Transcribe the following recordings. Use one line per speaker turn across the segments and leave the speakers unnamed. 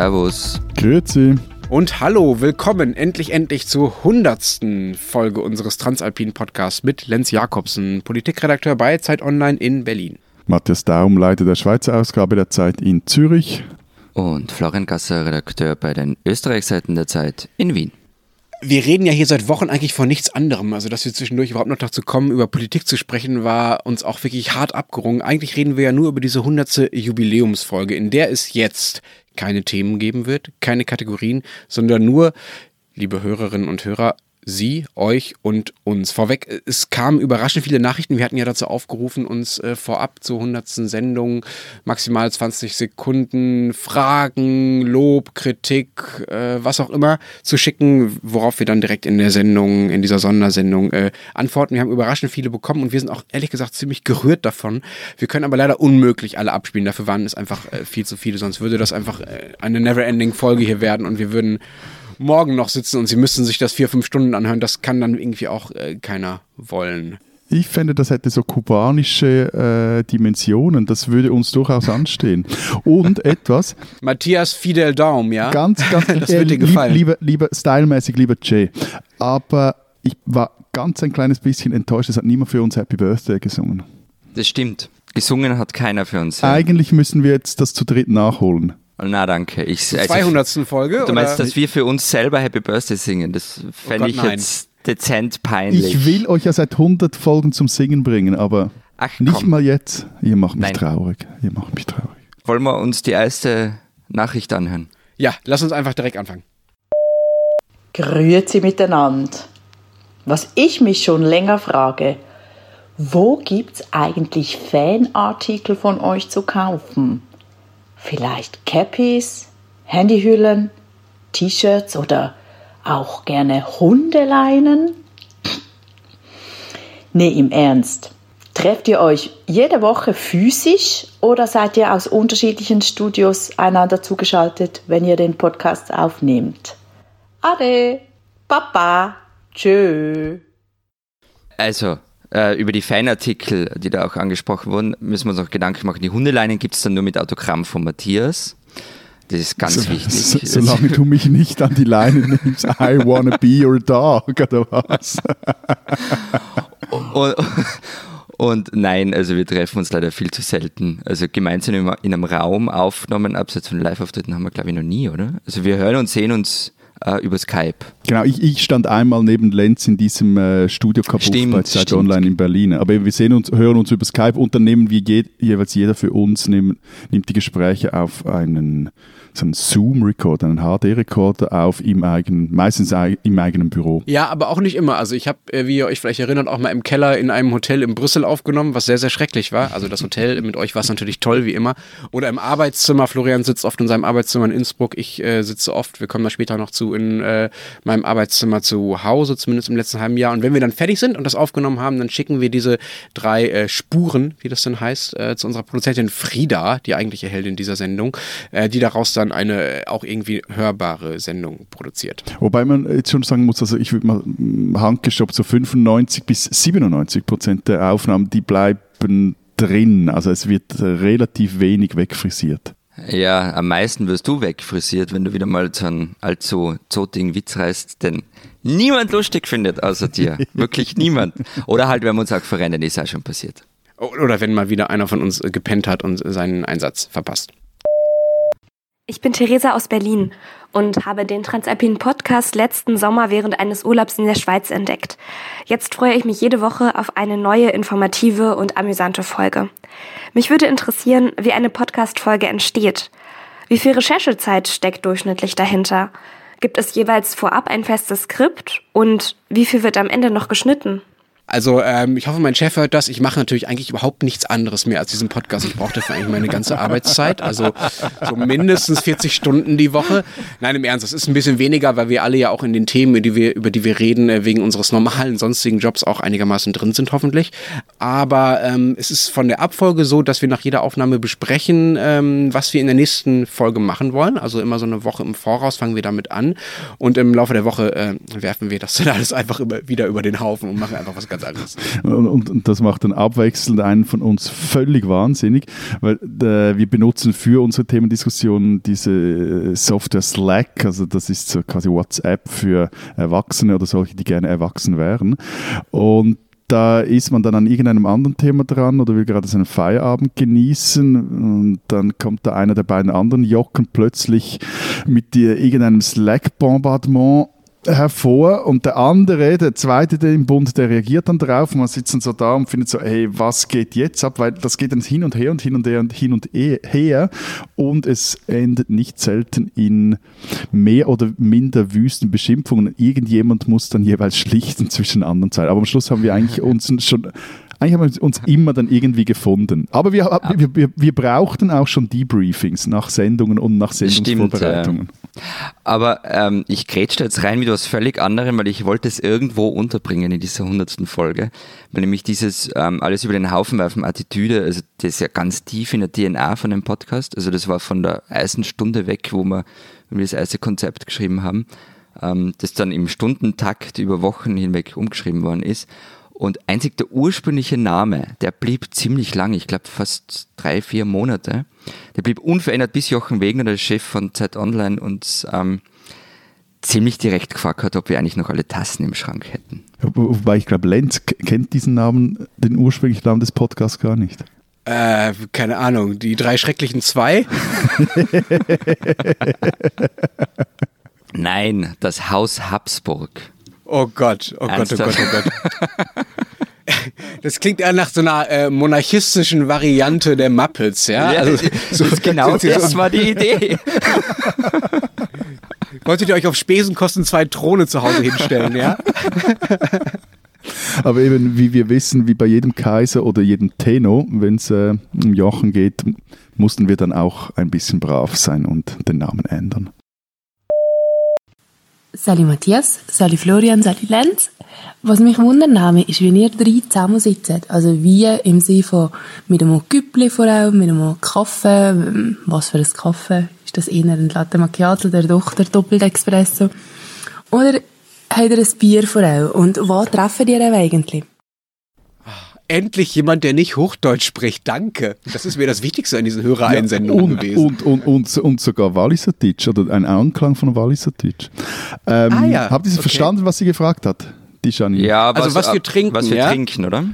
Servus.
Grüezi.
Und hallo, willkommen endlich, endlich zur hundertsten Folge unseres Transalpinen Podcasts mit Lenz Jakobsen, Politikredakteur bei Zeit Online in Berlin.
Matthias Daum, Leiter der Schweizer Ausgabe der Zeit in Zürich.
Und Florian Gasser, Redakteur bei den Österreichseiten der Zeit in Wien.
Wir reden ja hier seit Wochen eigentlich von nichts anderem. Also, dass wir zwischendurch überhaupt noch dazu kommen, über Politik zu sprechen, war uns auch wirklich hart abgerungen. Eigentlich reden wir ja nur über diese hundertste Jubiläumsfolge, in der es jetzt keine Themen geben wird, keine Kategorien, sondern nur, liebe Hörerinnen und Hörer, Sie, euch und uns. Vorweg, es kamen überraschend viele Nachrichten. Wir hatten ja dazu aufgerufen, uns äh, vorab zur 100. Sendung maximal 20 Sekunden Fragen, Lob, Kritik, äh, was auch immer zu schicken, worauf wir dann direkt in der Sendung, in dieser Sondersendung äh, antworten. Wir haben überraschend viele bekommen und wir sind auch ehrlich gesagt ziemlich gerührt davon. Wir können aber leider unmöglich alle abspielen. Dafür waren es einfach äh, viel zu viele. Sonst würde das einfach äh, eine Never-Ending Folge hier werden und wir würden morgen noch sitzen und sie müssten sich das vier, fünf Stunden anhören. Das kann dann irgendwie auch äh, keiner wollen.
Ich fände, das hätte so kubanische äh, Dimensionen. Das würde uns durchaus anstehen. Und etwas.
Matthias Fidel Daum, ja?
Ganz, ganz.
das äh, wird dir gefallen.
Lieber, lieber, stylmäßig, lieber Jay. Aber ich war ganz ein kleines bisschen enttäuscht. Es hat niemand für uns Happy Birthday gesungen.
Das stimmt. Gesungen hat keiner für uns. Ja.
Eigentlich müssen wir jetzt das zu dritt nachholen.
Na danke. Ich,
Zur 200. Also, Folge?
Du meinst, oder? dass wir für uns selber Happy Birthday singen? Das fände oh ich nein. jetzt dezent peinlich.
Ich will euch ja seit 100 Folgen zum Singen bringen, aber Ach, nicht mal jetzt. Ihr macht mich nein. traurig. Ihr macht mich traurig.
Wollen wir uns die erste Nachricht anhören?
Ja, lass uns einfach direkt anfangen.
Grüezi miteinander. Was ich mich schon länger frage, wo gibt's eigentlich Fanartikel von euch zu kaufen? Vielleicht Cappies, Handyhüllen, T-Shirts oder auch gerne Hundeleinen? Nee, im Ernst. Trefft ihr euch jede Woche physisch oder seid ihr aus unterschiedlichen Studios einander zugeschaltet, wenn ihr den Podcast aufnehmt? Ade, Papa, tschö.
Also, äh, über die Fanartikel, die da auch angesprochen wurden, müssen wir uns noch Gedanken machen. Die Hundeleinen gibt es dann nur mit Autogramm von Matthias. Das ist ganz
so,
wichtig.
So, solange du mich nicht an die Leine nimmst, I wanna be your dog, oder was?
und, und, nein, also wir treffen uns leider viel zu selten. Also gemeinsam in einem Raum aufgenommen, abseits von Live-Auftritten haben wir, glaube ich, noch nie, oder? Also wir hören und sehen uns äh, über Skype.
Genau, ich, ich, stand einmal neben Lenz in diesem äh, Studio kaputt bei Zeit stimmt. Online in Berlin. Aber wir sehen uns, hören uns über Skype und dann nehmen wir je, jeweils jeder für uns nehmen, nimmt die Gespräche auf einen so einen Zoom-Recorder, einen HD-Recorder auf im eigenen, meistens im eigenen Büro.
Ja, aber auch nicht immer. Also ich habe, äh, wie ihr euch vielleicht erinnert, auch mal im Keller in einem Hotel in Brüssel aufgenommen, was sehr, sehr schrecklich war. Also das Hotel mit euch war es natürlich toll, wie immer. Oder im Arbeitszimmer. Florian sitzt oft in seinem Arbeitszimmer in Innsbruck. Ich äh, sitze oft, wir kommen da später noch zu, in äh, meinem Arbeitszimmer zu Hause, zumindest im letzten halben Jahr. Und wenn wir dann fertig sind und das aufgenommen haben, dann schicken wir diese drei äh, Spuren, wie das denn heißt, äh, zu unserer Produzentin Frieda, die eigentliche Heldin dieser Sendung, äh, die daraus dann eine auch irgendwie hörbare Sendung produziert.
Wobei man jetzt schon sagen muss, also ich würde mal handgestoppt, so 95 bis 97 Prozent der Aufnahmen, die bleiben drin. Also es wird relativ wenig wegfrisiert.
Ja, am meisten wirst du wegfrisiert, wenn du wieder mal so einen allzu zotigen Witz reißt, den niemand lustig findet außer dir. Wirklich niemand. Oder halt, wenn wir uns auch verrennen, ist auch schon passiert.
Oder wenn mal wieder einer von uns gepennt hat und seinen Einsatz verpasst.
Ich bin Theresa aus Berlin und habe den Transalpinen Podcast letzten Sommer während eines Urlaubs in der Schweiz entdeckt. Jetzt freue ich mich jede Woche auf eine neue, informative und amüsante Folge. Mich würde interessieren, wie eine Podcast-Folge entsteht. Wie viel Recherchezeit steckt durchschnittlich dahinter? Gibt es jeweils vorab ein festes Skript? Und wie viel wird am Ende noch geschnitten?
Also ähm, ich hoffe, mein Chef hört das. Ich mache natürlich eigentlich überhaupt nichts anderes mehr als diesen Podcast. Ich brauche dafür eigentlich meine ganze Arbeitszeit. Also so mindestens 40 Stunden die Woche. Nein, im Ernst, das ist ein bisschen weniger, weil wir alle ja auch in den Themen, über die wir, über die wir reden, äh, wegen unseres normalen sonstigen Jobs auch einigermaßen drin sind, hoffentlich. Aber ähm, es ist von der Abfolge so, dass wir nach jeder Aufnahme besprechen, ähm, was wir in der nächsten Folge machen wollen. Also immer so eine Woche im Voraus fangen wir damit an. Und im Laufe der Woche äh, werfen wir das dann alles einfach immer wieder über den Haufen und machen einfach was ganz ganz anderes.
Und, und, und, das macht dann abwechselnd einen von uns völlig wahnsinnig, weil äh, wir benutzen für unsere Themendiskussionen diese Software Slack, also das ist so quasi WhatsApp für Erwachsene oder solche, die gerne erwachsen wären. Und da ist man dann an irgendeinem anderen Thema dran oder will gerade seinen Feierabend genießen und dann kommt da einer der beiden anderen Jocken plötzlich mit dir irgendeinem Slack-Bombardement hervor und der andere, der zweite der im Bund, der reagiert dann drauf und man sitzt dann so da und findet so, hey, was geht jetzt ab? Weil das geht dann hin und her und hin und her und hin und her und es endet nicht selten in mehr oder minder wüsten Beschimpfungen. Irgendjemand muss dann jeweils schlichten zwischen anderen Zeilen. Aber am Schluss haben wir eigentlich uns schon eigentlich haben wir uns immer dann irgendwie gefunden. Aber wir, wir, wir, wir, brauchten auch schon Debriefings nach Sendungen und nach Sendungsvorbereitungen.
Stimmt, ja. Aber ähm, ich grätsche jetzt rein mit was völlig anderem, weil ich wollte es irgendwo unterbringen in dieser hundertsten Folge. Weil nämlich dieses ähm, alles über den Haufen werfen Attitüde, also das ist ja ganz tief in der DNA von dem Podcast. Also das war von der ersten Stunde weg, wo wir das erste Konzept geschrieben haben, ähm, das dann im Stundentakt über Wochen hinweg umgeschrieben worden ist. Und einzig der ursprüngliche Name, der blieb ziemlich lang, ich glaube fast drei, vier Monate. Der blieb unverändert, bis Jochen Wegner, der Chef von Zeit Online, uns ähm, ziemlich direkt gefragt hat, ob wir eigentlich noch alle Tassen im Schrank hätten.
Wobei ich glaube, Lenz kennt diesen Namen, den ursprünglichen Namen des Podcasts gar nicht.
Äh, keine Ahnung, die drei schrecklichen zwei?
Nein, das Haus Habsburg.
Oh Gott, oh Gott, oh Gott, oh Gott. Das klingt eher nach so einer äh, monarchistischen Variante der Muppets, ja?
ja also, so, genau so, das war die Idee.
Wolltet ihr euch auf Spesenkosten zwei Throne zu Hause hinstellen, ja?
Aber eben, wie wir wissen, wie bei jedem Kaiser oder jedem Tenno, wenn es äh, um Jochen geht, mussten wir dann auch ein bisschen brav sein und den Namen ändern.
Sali Matthias, Sali Florian, Sali Lenz. Was mich wundern ist, wie ihr drei zusammensitzt. Also wie im Sinne von mit einem Küppli vor allem, mit einem Kaffee. Was für ein Kaffee? Ist das eher ein Latte Macchiato oder doch der Doppelt-Espresso? Oder habt ihr ein Bier vor allem? Und wo treffen ihr eigentlich?
Endlich jemand, der nicht Hochdeutsch spricht. Danke. Das ist mir das Wichtigste an diesen Hörereinsendungen
ja, gewesen. Und, und, und, und sogar Walliserdeutsch oder ein Anklang von Walliserdeutsch. Ähm, ah, ja. Habt ihr okay. verstanden, was sie gefragt hat?
Die Janine. Ja, was, also was wir trinken. Was wir ja? trinken, oder?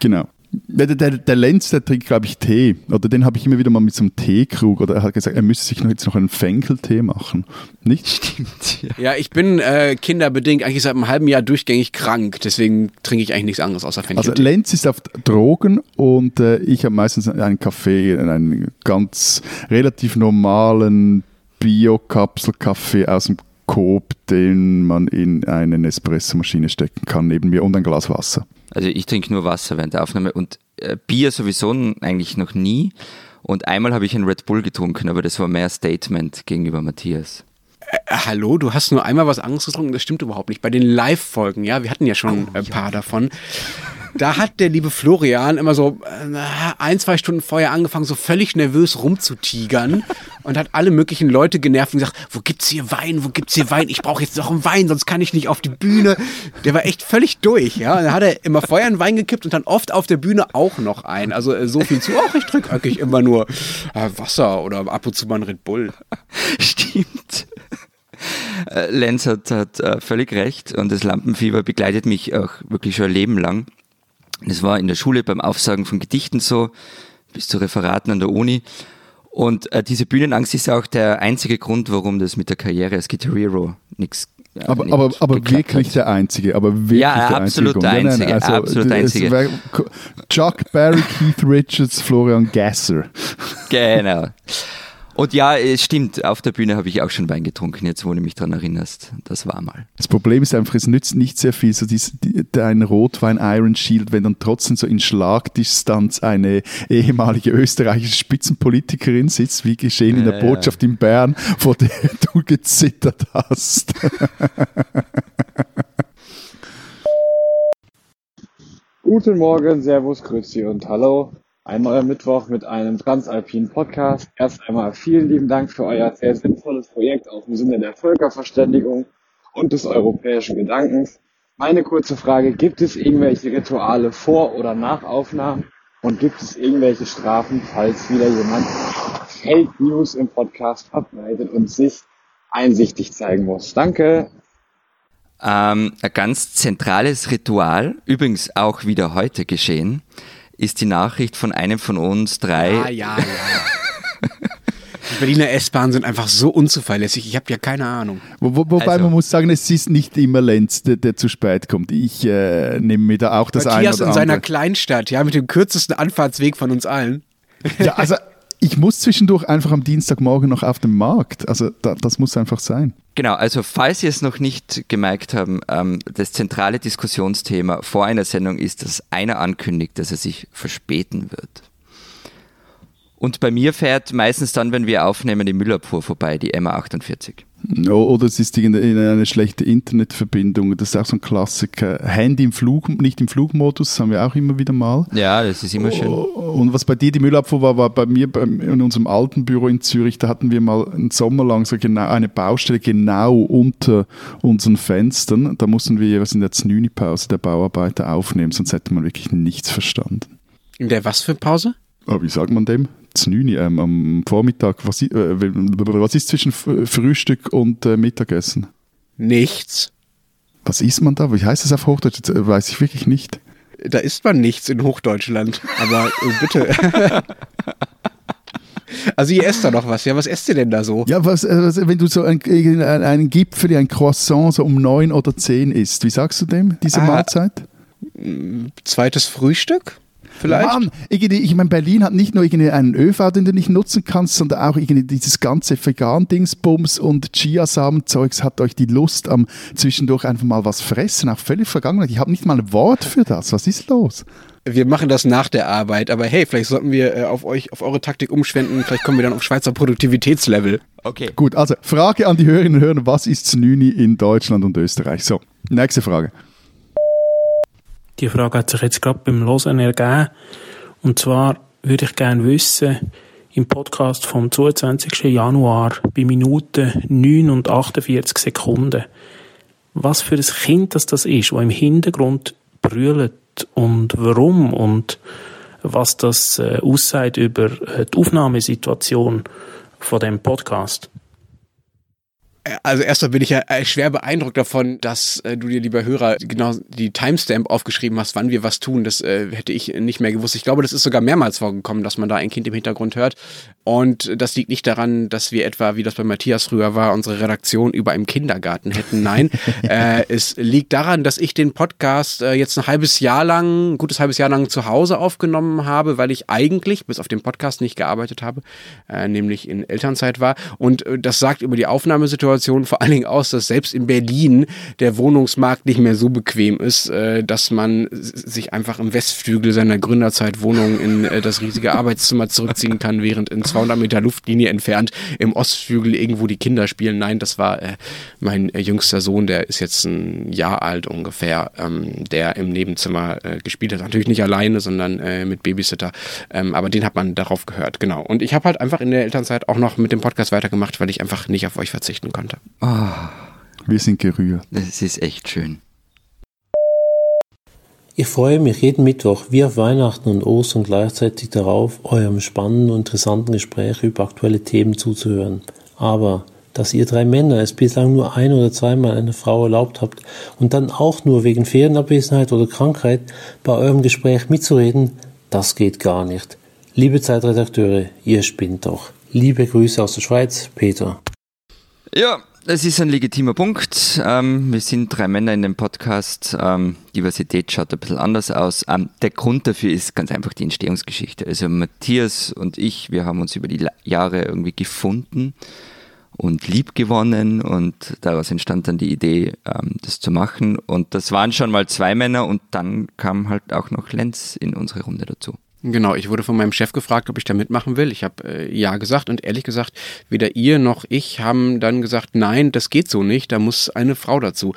Genau. Der, der, der Lenz, der trinkt, glaube ich, Tee. Oder den habe ich immer wieder mal mit so einem Teekrug. Oder er hat gesagt, er müsste sich noch, jetzt noch einen Fenkeltee machen. Nicht?
Stimmt. Ja, ja ich bin äh, kinderbedingt eigentlich seit einem halben Jahr durchgängig krank. Deswegen trinke ich eigentlich nichts anderes außer Fenkeltee.
Also Lenz ist auf Drogen und äh, ich habe meistens einen Kaffee, einen ganz relativ normalen Bio-Kapsel-Kaffee aus dem Coop, den man in eine Espressomaschine stecken kann, neben mir und ein Glas Wasser.
Also ich trinke nur Wasser während der Aufnahme und äh, Bier sowieso eigentlich noch nie. Und einmal habe ich einen Red Bull getrunken, aber das war mehr Statement gegenüber Matthias.
Äh, hallo, du hast nur einmal was anderes getrunken, das stimmt überhaupt nicht. Bei den Live-Folgen, ja, wir hatten ja schon oh, ein paar ja. davon da hat der liebe Florian immer so äh, ein, zwei Stunden vorher angefangen, so völlig nervös rumzutigern und hat alle möglichen Leute genervt und gesagt, wo gibt's hier Wein, wo gibt's hier Wein? Ich brauche jetzt noch einen Wein, sonst kann ich nicht auf die Bühne. Der war echt völlig durch, ja. Dann hat er immer vorher einen Wein gekippt und dann oft auf der Bühne auch noch einen. Also äh, so viel zu, auch ich trinke eigentlich immer nur äh, Wasser oder ab und zu mal ein Red Bull.
Stimmt. Lenz hat, hat völlig recht und das Lampenfieber begleitet mich auch wirklich schon ein Leben lang. Das war in der Schule beim Aufsagen von Gedichten so, bis zu Referaten an der Uni. Und äh, diese Bühnenangst ist auch der einzige Grund, warum das mit der Karriere als Guitar Hero nichts
ja, aber, aber, aber wirklich hat. der Einzige, aber wirklich
ja,
der
absolut
Einzige.
Der Einzige, also, absolut einzige.
Chuck Berry, Keith Richards, Florian Gasser.
Genau. Und ja, es stimmt, auf der Bühne habe ich auch schon Wein getrunken, jetzt wo du mich daran erinnerst. Das war mal.
Das Problem ist einfach, es nützt nicht sehr viel, so dies, die, dein Rotwein Iron Shield, wenn dann trotzdem so in Schlagdistanz eine ehemalige österreichische Spitzenpolitikerin sitzt, wie geschehen in der Botschaft in Bern, vor der du gezittert hast.
Guten Morgen, Servus, Grüezi und Hallo ein neuer Mittwoch mit einem transalpinen Podcast. Erst einmal vielen lieben Dank für euer sehr sinnvolles Projekt auch im Sinne der Völkerverständigung und des europäischen Gedankens. Meine kurze Frage, gibt es irgendwelche Rituale vor oder nach Aufnahmen? Und gibt es irgendwelche Strafen, falls wieder jemand Fake News im Podcast verbreitet und sich einsichtig zeigen muss? Danke.
Ähm, ein ganz zentrales Ritual, übrigens auch wieder heute geschehen, ist die Nachricht von einem von uns drei.
Ja, ja, ja. Die Berliner S-Bahnen sind einfach so unzuverlässig. Ich habe ja keine Ahnung.
Wo, wo, wobei also. man muss sagen, es ist nicht immer Lenz, der, der zu spät kommt. Ich äh, nehme mir da auch das
Matthias in seiner Kleinstadt, ja, mit dem kürzesten Anfahrtsweg von uns allen.
Ja, also ich muss zwischendurch einfach am Dienstagmorgen noch auf dem Markt. Also da, das muss einfach sein.
Genau, also falls Sie es noch nicht gemerkt haben, ähm, das zentrale Diskussionsthema vor einer Sendung ist, dass einer ankündigt, dass er sich verspäten wird. Und bei mir fährt meistens dann, wenn wir aufnehmen, die Müllabfuhr vorbei, die MA48.
Oder es ist eine schlechte Internetverbindung. Das ist auch so ein Klassiker. Handy im Flug, nicht im Flugmodus, das haben wir auch immer wieder mal.
Ja, das ist immer schön.
Und was bei dir die Müllabfuhr war, war bei mir in unserem alten Büro in Zürich, da hatten wir mal einen Sommer lang so genau eine Baustelle genau unter unseren Fenstern. Da mussten wir jeweils in der Znüni-Pause der Bauarbeiter aufnehmen, sonst hätte man wirklich nichts verstanden.
In der was für Pause?
Oh, wie sagt man dem? 9 ähm, am Vormittag. Was, äh, was ist zwischen Frühstück und äh, Mittagessen?
Nichts.
Was isst man da? Wie heißt das auf Hochdeutsch? Das äh, weiß ich wirklich nicht.
Da isst man nichts in Hochdeutschland. Aber äh, bitte. Also ihr esst da noch was, ja? Was esst ihr denn da so?
Ja, was, was wenn du so einen, einen Gipfel, ein Croissant so um neun oder zehn isst, wie sagst du dem, diese ah, Mahlzeit?
Zweites Frühstück? Vielleicht? Mann,
ich meine, Berlin hat nicht nur einen ÖV, den du nicht nutzen kannst, sondern auch dieses ganze Vegan-Dingsbums und Chiasamen-Zeugs hat euch die Lust am zwischendurch einfach mal was fressen, auch völlig vergangen. Ich habe nicht mal ein Wort für das. Was ist los?
wir machen das nach der Arbeit, aber hey, vielleicht sollten wir äh, auf euch, auf eure Taktik umschwenden, vielleicht kommen wir dann auf Schweizer Produktivitätslevel.
Okay. Gut, also Frage an die Hörerinnen und Hörer, was ist Znüni in Deutschland und Österreich? So, nächste Frage.
Die Frage hat sich jetzt gerade beim Losen ergeben. Und zwar würde ich gerne wissen, im Podcast vom 22. Januar bei Minuten 9 und 48 Sekunden, was für ein Kind das, das ist, das im Hintergrund brüllt und warum und was das äh, aussagt über äh, die Aufnahmesituation von dem Podcast
also erstmal bin ich ja äh, schwer beeindruckt davon, dass äh, du dir, lieber Hörer, genau die Timestamp aufgeschrieben hast, wann wir was tun. Das äh, hätte ich nicht mehr gewusst. Ich glaube, das ist sogar mehrmals vorgekommen, dass man da ein Kind im Hintergrund hört. Und das liegt nicht daran, dass wir etwa, wie das bei Matthias früher war, unsere Redaktion über einem Kindergarten hätten. Nein, äh, es liegt daran, dass ich den Podcast äh, jetzt ein halbes Jahr lang, ein gutes halbes Jahr lang zu Hause aufgenommen habe, weil ich eigentlich bis auf den Podcast nicht gearbeitet habe, äh, nämlich in Elternzeit war. Und das sagt über die Aufnahmesituation Situation vor allen Dingen aus, dass selbst in Berlin der Wohnungsmarkt nicht mehr so bequem ist, äh, dass man sich einfach im Westflügel seiner Gründerzeitwohnung in äh, das riesige Arbeitszimmer zurückziehen kann, während in 200 Meter Luftlinie entfernt im Ostflügel irgendwo die Kinder spielen. Nein, das war äh, mein jüngster Sohn, der ist jetzt ein Jahr alt ungefähr, ähm, der im Nebenzimmer gespielt hat. Natürlich nicht alleine, sondern mit Babysitter. Ähm, aber den hat man darauf gehört, genau. Und ich habe halt einfach in der Elternzeit auch noch mit dem Podcast weitergemacht, weil ich einfach nicht auf euch verzichten konnte konnte.
Oh, wir sind gerührt.
Das ist echt schön.
Ich freue mich jeden Mittwoch wie auf Weihnachten und Ostern gleichzeitig darauf, eurem spannenden und interessanten Gespräch über aktuelle Themen zuzuhören. Aber dass ihr drei Männer es bislang nur ein oder zweimal einer Frau erlaubt habt und dann auch nur wegen Ferienabwesenheit oder Krankheit bei eurem Gespräch mitzureden, das geht gar nicht. Liebe Zeitredakteure, ihr spinnt doch. Liebe Grüße aus der Schweiz, Peter.
Ja, es ist ein legitimer Punkt. Ähm, wir sind drei Männer in dem Podcast. Ähm, Diversität schaut ein bisschen anders aus. Ähm, der Grund dafür ist ganz einfach die Entstehungsgeschichte. Also Matthias und ich, wir haben uns über die Jahre irgendwie gefunden und lieb gewonnen und daraus entstand dann die Idee, ähm, das zu machen. Und das waren schon mal zwei Männer und dann kam halt auch noch Lenz in unsere Runde dazu.
Genau, ich wurde von meinem Chef gefragt, ob ich da mitmachen will. Ich habe äh, ja gesagt und ehrlich gesagt, weder ihr noch ich haben dann gesagt, nein, das geht so nicht, da muss eine Frau dazu.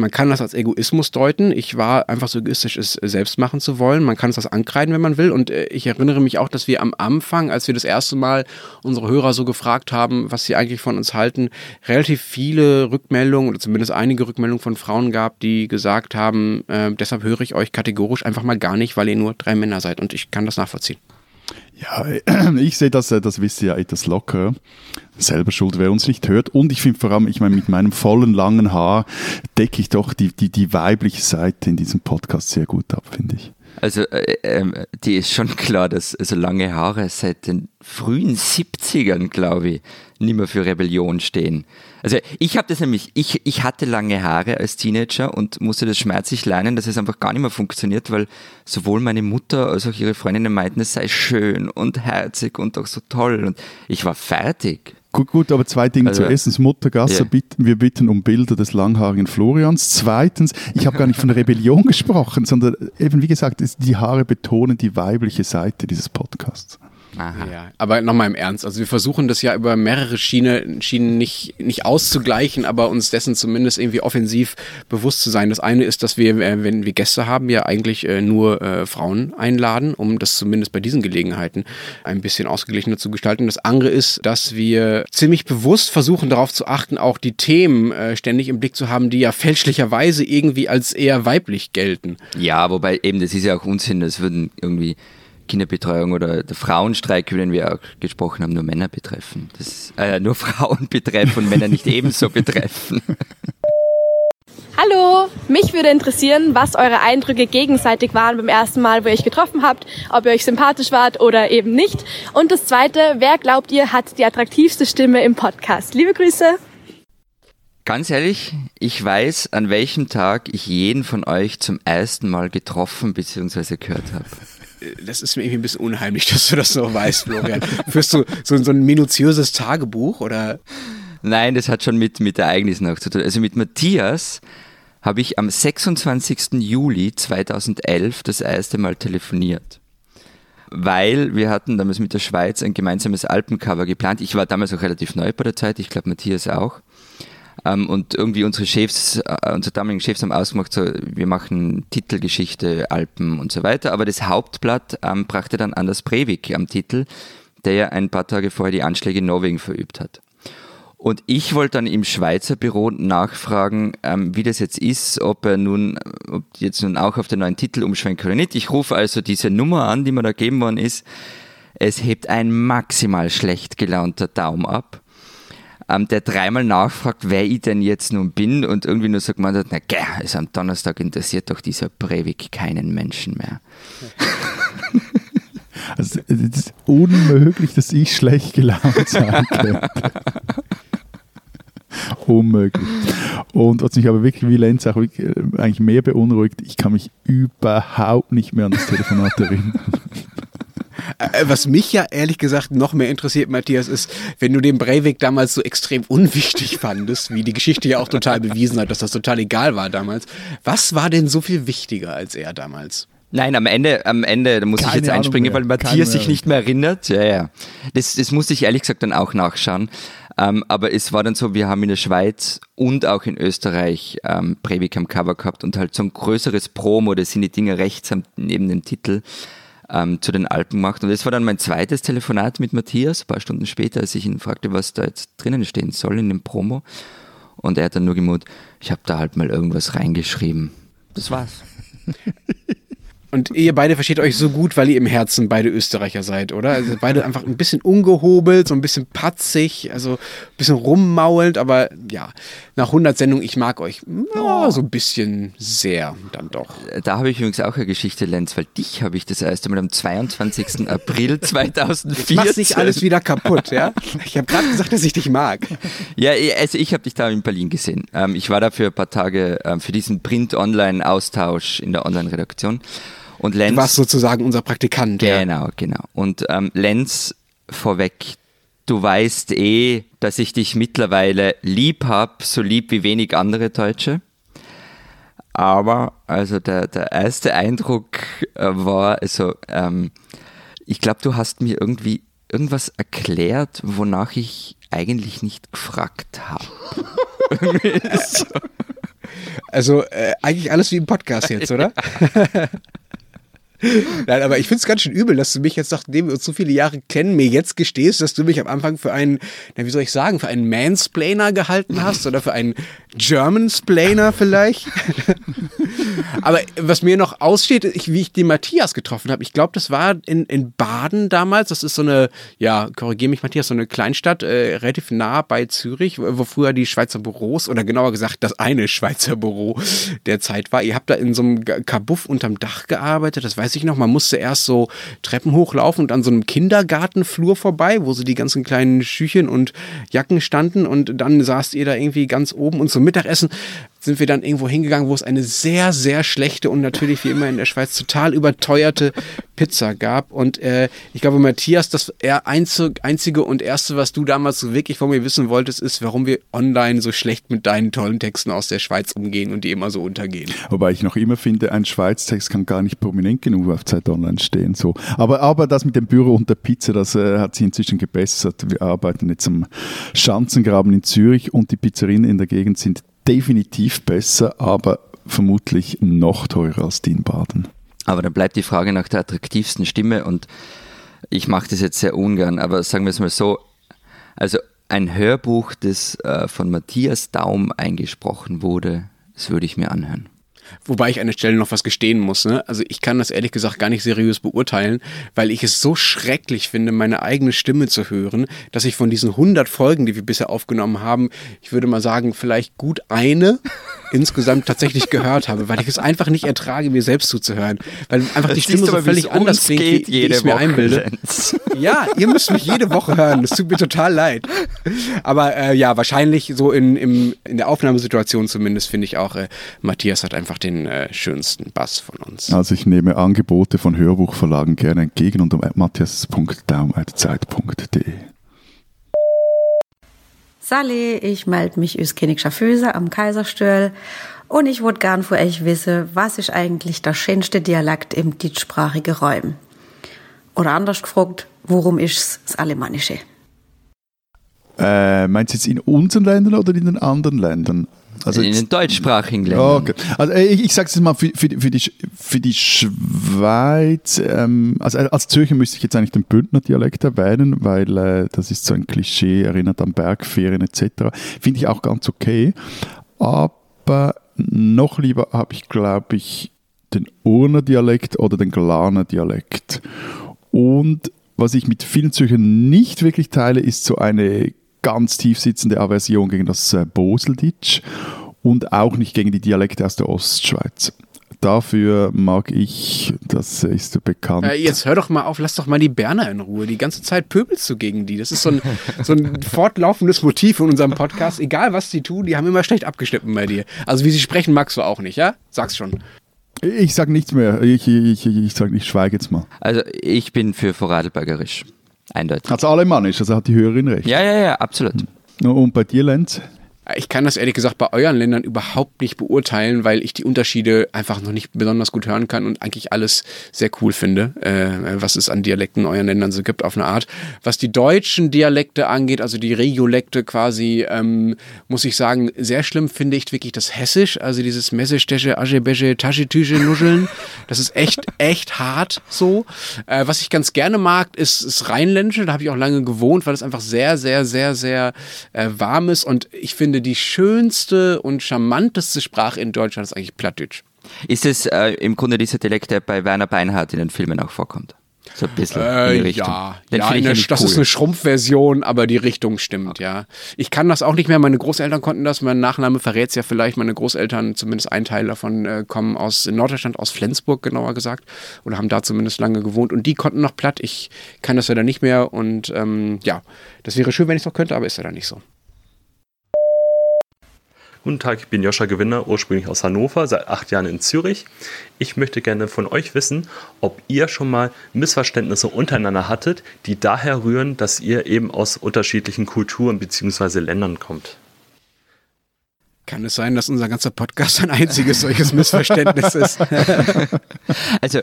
Man kann das als Egoismus deuten. Ich war einfach so egoistisch, es selbst machen zu wollen. Man kann es das ankreiden, wenn man will. Und äh, ich erinnere mich auch, dass wir am Anfang, als wir das erste Mal unsere Hörer so gefragt haben, was sie eigentlich von uns halten, relativ viele Rückmeldungen oder zumindest einige Rückmeldungen von Frauen gab, die gesagt haben, äh, deshalb höre ich euch kategorisch einfach mal gar nicht, weil ihr nur drei Männer seid. Und ich kann das nachvollziehen.
Ja, ich sehe das, äh, das wisst ihr ja etwas locker. Selber schuld, wer uns nicht hört. Und ich finde vor allem, ich meine, mit meinem vollen langen Haar decke ich doch die, die, die weibliche Seite in diesem Podcast sehr gut ab, finde ich.
Also, äh, äh, die ist schon klar, dass also lange Haare seit den frühen 70ern, glaube ich, nicht mehr für Rebellion stehen. Also ich habe das nämlich, ich, ich hatte lange Haare als Teenager und musste das schmerzlich lernen, dass es einfach gar nicht mehr funktioniert, weil sowohl meine Mutter als auch ihre Freundinnen meinten, es sei schön und herzig und auch so toll und ich war fertig.
Gut, gut, aber zwei Dinge also, zuerst. Muttergasse, yeah. bitten, wir bitten um Bilder des langhaarigen Florians. Zweitens, ich habe gar nicht von Rebellion gesprochen, sondern eben, wie gesagt, die Haare betonen die weibliche Seite dieses Podcasts.
Aha. Ja, aber nochmal im Ernst. Also wir versuchen das ja über mehrere Schiene, Schienen nicht, nicht auszugleichen, aber uns dessen zumindest irgendwie offensiv bewusst zu sein. Das eine ist, dass wir, äh, wenn wir Gäste haben, ja eigentlich äh, nur äh, Frauen einladen, um das zumindest bei diesen Gelegenheiten ein bisschen ausgeglichener zu gestalten. Das andere ist, dass wir ziemlich bewusst versuchen darauf zu achten, auch die Themen ständig im Blick zu haben, die ja fälschlicherweise irgendwie als eher weiblich gelten.
Ja, wobei eben, das ist ja auch Unsinn, das würden irgendwie Kinderbetreuung oder der Frauenstreik, über den wir auch gesprochen haben, nur Männer betreffen. Das, äh, nur Frauen betreffen und Männer nicht ebenso betreffen.
Hallo, mich würde interessieren, was eure Eindrücke gegenseitig waren beim ersten Mal, wo ihr euch getroffen habt, ob ihr euch sympathisch wart oder eben nicht. Und das Zweite, wer glaubt ihr hat die attraktivste Stimme im Podcast? Liebe Grüße.
Ganz ehrlich, ich weiß, an welchem Tag ich jeden von euch zum ersten Mal getroffen bzw. gehört habe
das ist mir irgendwie ein bisschen unheimlich, dass du das noch weißt, Florian. Führst du so, so ein minutiöses Tagebuch oder?
Nein, das hat schon mit, mit Ereignissen auch zu tun. Also mit Matthias habe ich am 26. Juli 2011 das erste Mal telefoniert. Weil wir hatten damals mit der Schweiz ein gemeinsames Alpencover geplant. Ich war damals auch relativ neu bei der Zeit, ich glaube Matthias auch. Ähm, und irgendwie unsere Chefs, äh, unsere damaligen Chefs haben ausgemacht, so, wir machen Titelgeschichte, Alpen und so weiter. Aber das Hauptblatt ähm, brachte dann Anders Breivik am Titel, der ja ein paar Tage vorher die Anschläge in Norwegen verübt hat. Und ich wollte dann im Schweizer Büro nachfragen, ähm, wie das jetzt ist, ob er nun, ob jetzt nun auch auf den neuen Titel umschwenkt oder nicht. Ich rufe also diese Nummer an, die mir da gegeben worden ist. Es hebt ein maximal schlecht gelaunter Daumen ab ähm, der dreimal nachfragt, wer ich denn jetzt nun bin und irgendwie nur so gemeint hat, na gell, also am Donnerstag interessiert doch dieser Breivik keinen Menschen mehr.
Also es ist unmöglich, dass ich schlecht gelaunt sein könnte. Unmöglich. Und was mich aber wirklich wie Lenz auch äh, eigentlich mehr beunruhigt, ich kann mich überhaupt nicht mehr an das Telefonat erinnern.
Äh, was mich ja ehrlich gesagt noch mehr interessiert, Matthias, ist, wenn du den Breivik damals so extrem unwichtig fandest, wie die Geschichte ja auch total bewiesen hat, dass das total egal war damals. Was war denn so viel wichtiger als er damals?
Nein, am Ende, am Ende, da muss Keine ich jetzt einspringen, weil Matthias sich nicht mehr erinnert. Ja, ja. Das, das musste ich ehrlich gesagt dann auch nachschauen. Ähm, aber es war dann so, wir haben in der Schweiz und auch in Österreich ähm, Breivik am Cover gehabt und halt so ein größeres Promo, das sind die Dinge rechts neben dem Titel ähm, zu den Alpen gemacht. Und das war dann mein zweites Telefonat mit Matthias, ein paar Stunden später, als ich ihn fragte, was da jetzt drinnen stehen soll in dem Promo. Und er hat dann nur gemut, ich habe da halt mal irgendwas reingeschrieben. Das war's.
Und ihr beide versteht euch so gut, weil ihr im Herzen beide Österreicher seid, oder? Also beide einfach ein bisschen ungehobelt, so ein bisschen patzig, also ein bisschen rummaulend, aber ja, nach 100 Sendungen, ich mag euch ja, so ein bisschen sehr dann doch.
Da habe ich übrigens auch eine Geschichte, Lenz, weil dich habe ich das erste Mal am 22. April 2014.
Machst nicht alles wieder kaputt, ja? Ich habe gerade gesagt, dass ich dich mag.
Ja, also ich habe dich da in Berlin gesehen. Ähm, ich war da für ein paar Tage ähm, für diesen Print-Online-Austausch in der Online-Redaktion. Und Lenz.
Du warst sozusagen unser Praktikant.
Genau, ja. genau. Und ähm, Lenz vorweg, du weißt eh, dass ich dich mittlerweile lieb habe, so lieb wie wenig andere Deutsche. Aber also der, der erste Eindruck äh, war, also ähm, ich glaube, du hast mir irgendwie irgendwas erklärt, wonach ich eigentlich nicht gefragt habe. so.
Also äh, eigentlich alles wie im Podcast jetzt, oder? Nein, aber ich finde es ganz schön übel, dass du mich jetzt, nachdem wir uns so viele Jahre kennen, mir jetzt gestehst, dass du mich am Anfang für einen, na, wie soll ich sagen, für einen Mansplainer gehalten hast oder für einen Germansplainer vielleicht. aber was mir noch aussteht, ich, wie ich den Matthias getroffen habe, ich glaube, das war in, in Baden damals. Das ist so eine, ja, korrigiere mich, Matthias, so eine Kleinstadt, äh, relativ nah bei Zürich, wo früher die Schweizer Büros oder genauer gesagt das eine Schweizer Büro der Zeit war. Ihr habt da in so einem Kabuff unterm Dach gearbeitet, das weiß weiß ich noch, man musste erst so Treppen hochlaufen und an so einem Kindergartenflur vorbei, wo so die ganzen kleinen Schüchen und Jacken standen und dann saßt ihr da irgendwie ganz oben und zum Mittagessen sind wir dann irgendwo hingegangen, wo es eine sehr, sehr schlechte und natürlich wie immer in der Schweiz total überteuerte Pizza gab. Und äh, ich glaube, Matthias, das einzige und erste, was du damals wirklich von mir wissen wolltest, ist, warum wir online so schlecht mit deinen tollen Texten aus der Schweiz umgehen und die immer so untergehen.
Wobei ich noch immer finde, ein Schweiz-Text kann gar nicht prominent genug auf Zeit Online stehen. So. Aber, aber das mit dem Büro und der Pizza, das äh, hat sich inzwischen gebessert. Wir arbeiten jetzt am Schanzengraben in Zürich und die Pizzerien in der Gegend sind definitiv besser, aber vermutlich noch teurer als die in Baden.
Aber dann bleibt die Frage nach der attraktivsten Stimme und ich mache das jetzt sehr ungern, aber sagen wir es mal so, also ein Hörbuch, das äh, von Matthias Daum eingesprochen wurde, das würde ich mir anhören.
Wobei ich an der Stelle noch was gestehen muss. Ne? Also ich kann das ehrlich gesagt gar nicht seriös beurteilen, weil ich es so schrecklich finde, meine eigene Stimme zu hören, dass ich von diesen 100 Folgen, die wir bisher aufgenommen haben, ich würde mal sagen, vielleicht gut eine insgesamt tatsächlich gehört habe, weil ich es einfach nicht ertrage, mir selbst zuzuhören. Weil einfach das die Stimme so völlig anders klingt, wie, wie ich es mir einbilde. Ja, ihr müsst mich jede Woche hören. Das tut mir total leid. Aber äh, ja, wahrscheinlich so in, im, in der Aufnahmesituation zumindest finde ich auch, äh, Matthias hat einfach den äh, schönsten Bass von uns.
Also ich nehme Angebote von Hörbuchverlagen gerne entgegen unter matthias.daum.zeit.de.
Sally, ich melde mich aus Königschafüse am Kaiserstühl und ich würde gern von euch wissen, was ist eigentlich der schönste Dialekt im deutschsprachigen Räum? Oder anders gefragt, worum ist es das Alemannische?
Äh, meinst du jetzt in unseren Ländern oder in den anderen Ländern?
Also in den deutschsprachigen Ländern.
Okay. Also ich, ich sage es mal für, für, für, die, für die Schweiz, ähm, also als Zürcher müsste ich jetzt eigentlich den Bündner Dialekt erwähnen, weil äh, das ist so ein Klischee, erinnert an Bergferien etc. Finde ich auch ganz okay. Aber noch lieber habe ich, glaube ich, den Urner Dialekt oder den Glaner Dialekt. Und was ich mit vielen Zürchern nicht wirklich teile, ist so eine ganz tief sitzende Aversion gegen das äh, Boseldeutsch und auch nicht gegen die Dialekte aus der Ostschweiz. Dafür mag ich, das ist bekannt.
Äh, jetzt hör doch mal auf, lass doch mal die Berner in Ruhe. Die ganze Zeit pöbelst du gegen die. Das ist so ein, so ein fortlaufendes Motiv in unserem Podcast. Egal was die tun, die haben immer schlecht abgeschnitten bei dir. Also wie sie sprechen, magst du auch nicht, ja? Sag's schon.
Ich sag nichts mehr. Ich, ich, ich, ich sag, ich schweige jetzt mal.
Also ich bin für Vorarlbergerisch. Eindeutig.
Also alemannisch, also hat die Hörerin recht.
Ja, ja, ja, absolut.
Und bei dir, Lenz?
Ich kann das ehrlich gesagt bei euren Ländern überhaupt nicht beurteilen, weil ich die Unterschiede einfach noch nicht besonders gut hören kann und eigentlich alles sehr cool finde, äh, was es an Dialekten in euren Ländern so gibt auf eine Art. Was die deutschen Dialekte angeht, also die Regiolekte quasi, ähm, muss ich sagen, sehr schlimm finde ich wirklich das Hessisch, also dieses Messesteche, Aschebesche, Taschetüche, Nuscheln. Das ist echt, echt hart so. Äh, was ich ganz gerne mag, ist das Rheinländische, da habe ich auch lange gewohnt, weil es einfach sehr, sehr, sehr, sehr äh, warm ist und ich finde, die schönste und charmanteste Sprache in Deutschland ist eigentlich Plattdeutsch.
Ist es äh, im Grunde dieser Dialekt, der bei Werner Beinhardt in den Filmen auch vorkommt? So ein bisschen
äh, in die Richtung. Ja, Den ja eine, das cool. ist eine Schrumpfversion, aber die Richtung stimmt, okay. ja. Ich kann das auch nicht mehr. Meine Großeltern konnten das. Mein Nachname verrät es ja vielleicht. Meine Großeltern, zumindest ein Teil davon, äh, kommen aus Norddeutschland, aus Flensburg genauer gesagt. Oder haben da zumindest lange gewohnt. Und die konnten noch platt. Ich kann das ja dann nicht mehr. Und ähm, ja, das wäre schön, wenn ich es noch könnte, aber ist ja dann nicht so.
Guten Tag, ich bin Joscha Gewinner, ursprünglich aus Hannover, seit acht Jahren in Zürich. Ich möchte gerne von euch wissen, ob ihr schon mal Missverständnisse untereinander hattet, die daher rühren, dass ihr eben aus unterschiedlichen Kulturen bzw. Ländern kommt.
Kann es sein, dass unser ganzer Podcast ein einziges solches Missverständnis ist?
also,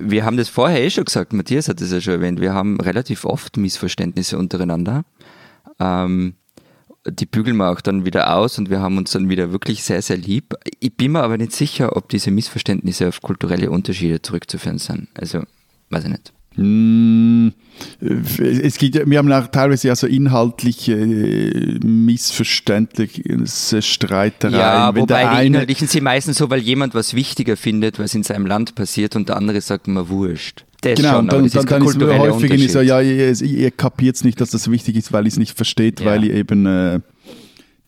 wir haben das vorher eh schon gesagt, Matthias hat es ja schon erwähnt, wir haben relativ oft Missverständnisse untereinander. Ähm, die bügeln wir auch dann wieder aus und wir haben uns dann wieder wirklich sehr, sehr lieb. Ich bin mir aber nicht sicher, ob diese Missverständnisse auf kulturelle Unterschiede zurückzuführen sind. Also, weiß ich nicht.
Hm, es gibt, wir haben auch teilweise also inhaltliche äh, missverständliche Streitereien.
Ja, Wenn wobei die inhaltlichen sind meistens so, weil jemand was wichtiger findet, was in seinem Land passiert und der andere sagt immer wurscht.
Das genau, schon, und dann, dann, dann ist häufig so, ja, ihr, ihr kapiert nicht, dass das wichtig ist, weil ihr es nicht versteht, ja. weil ihr eben äh,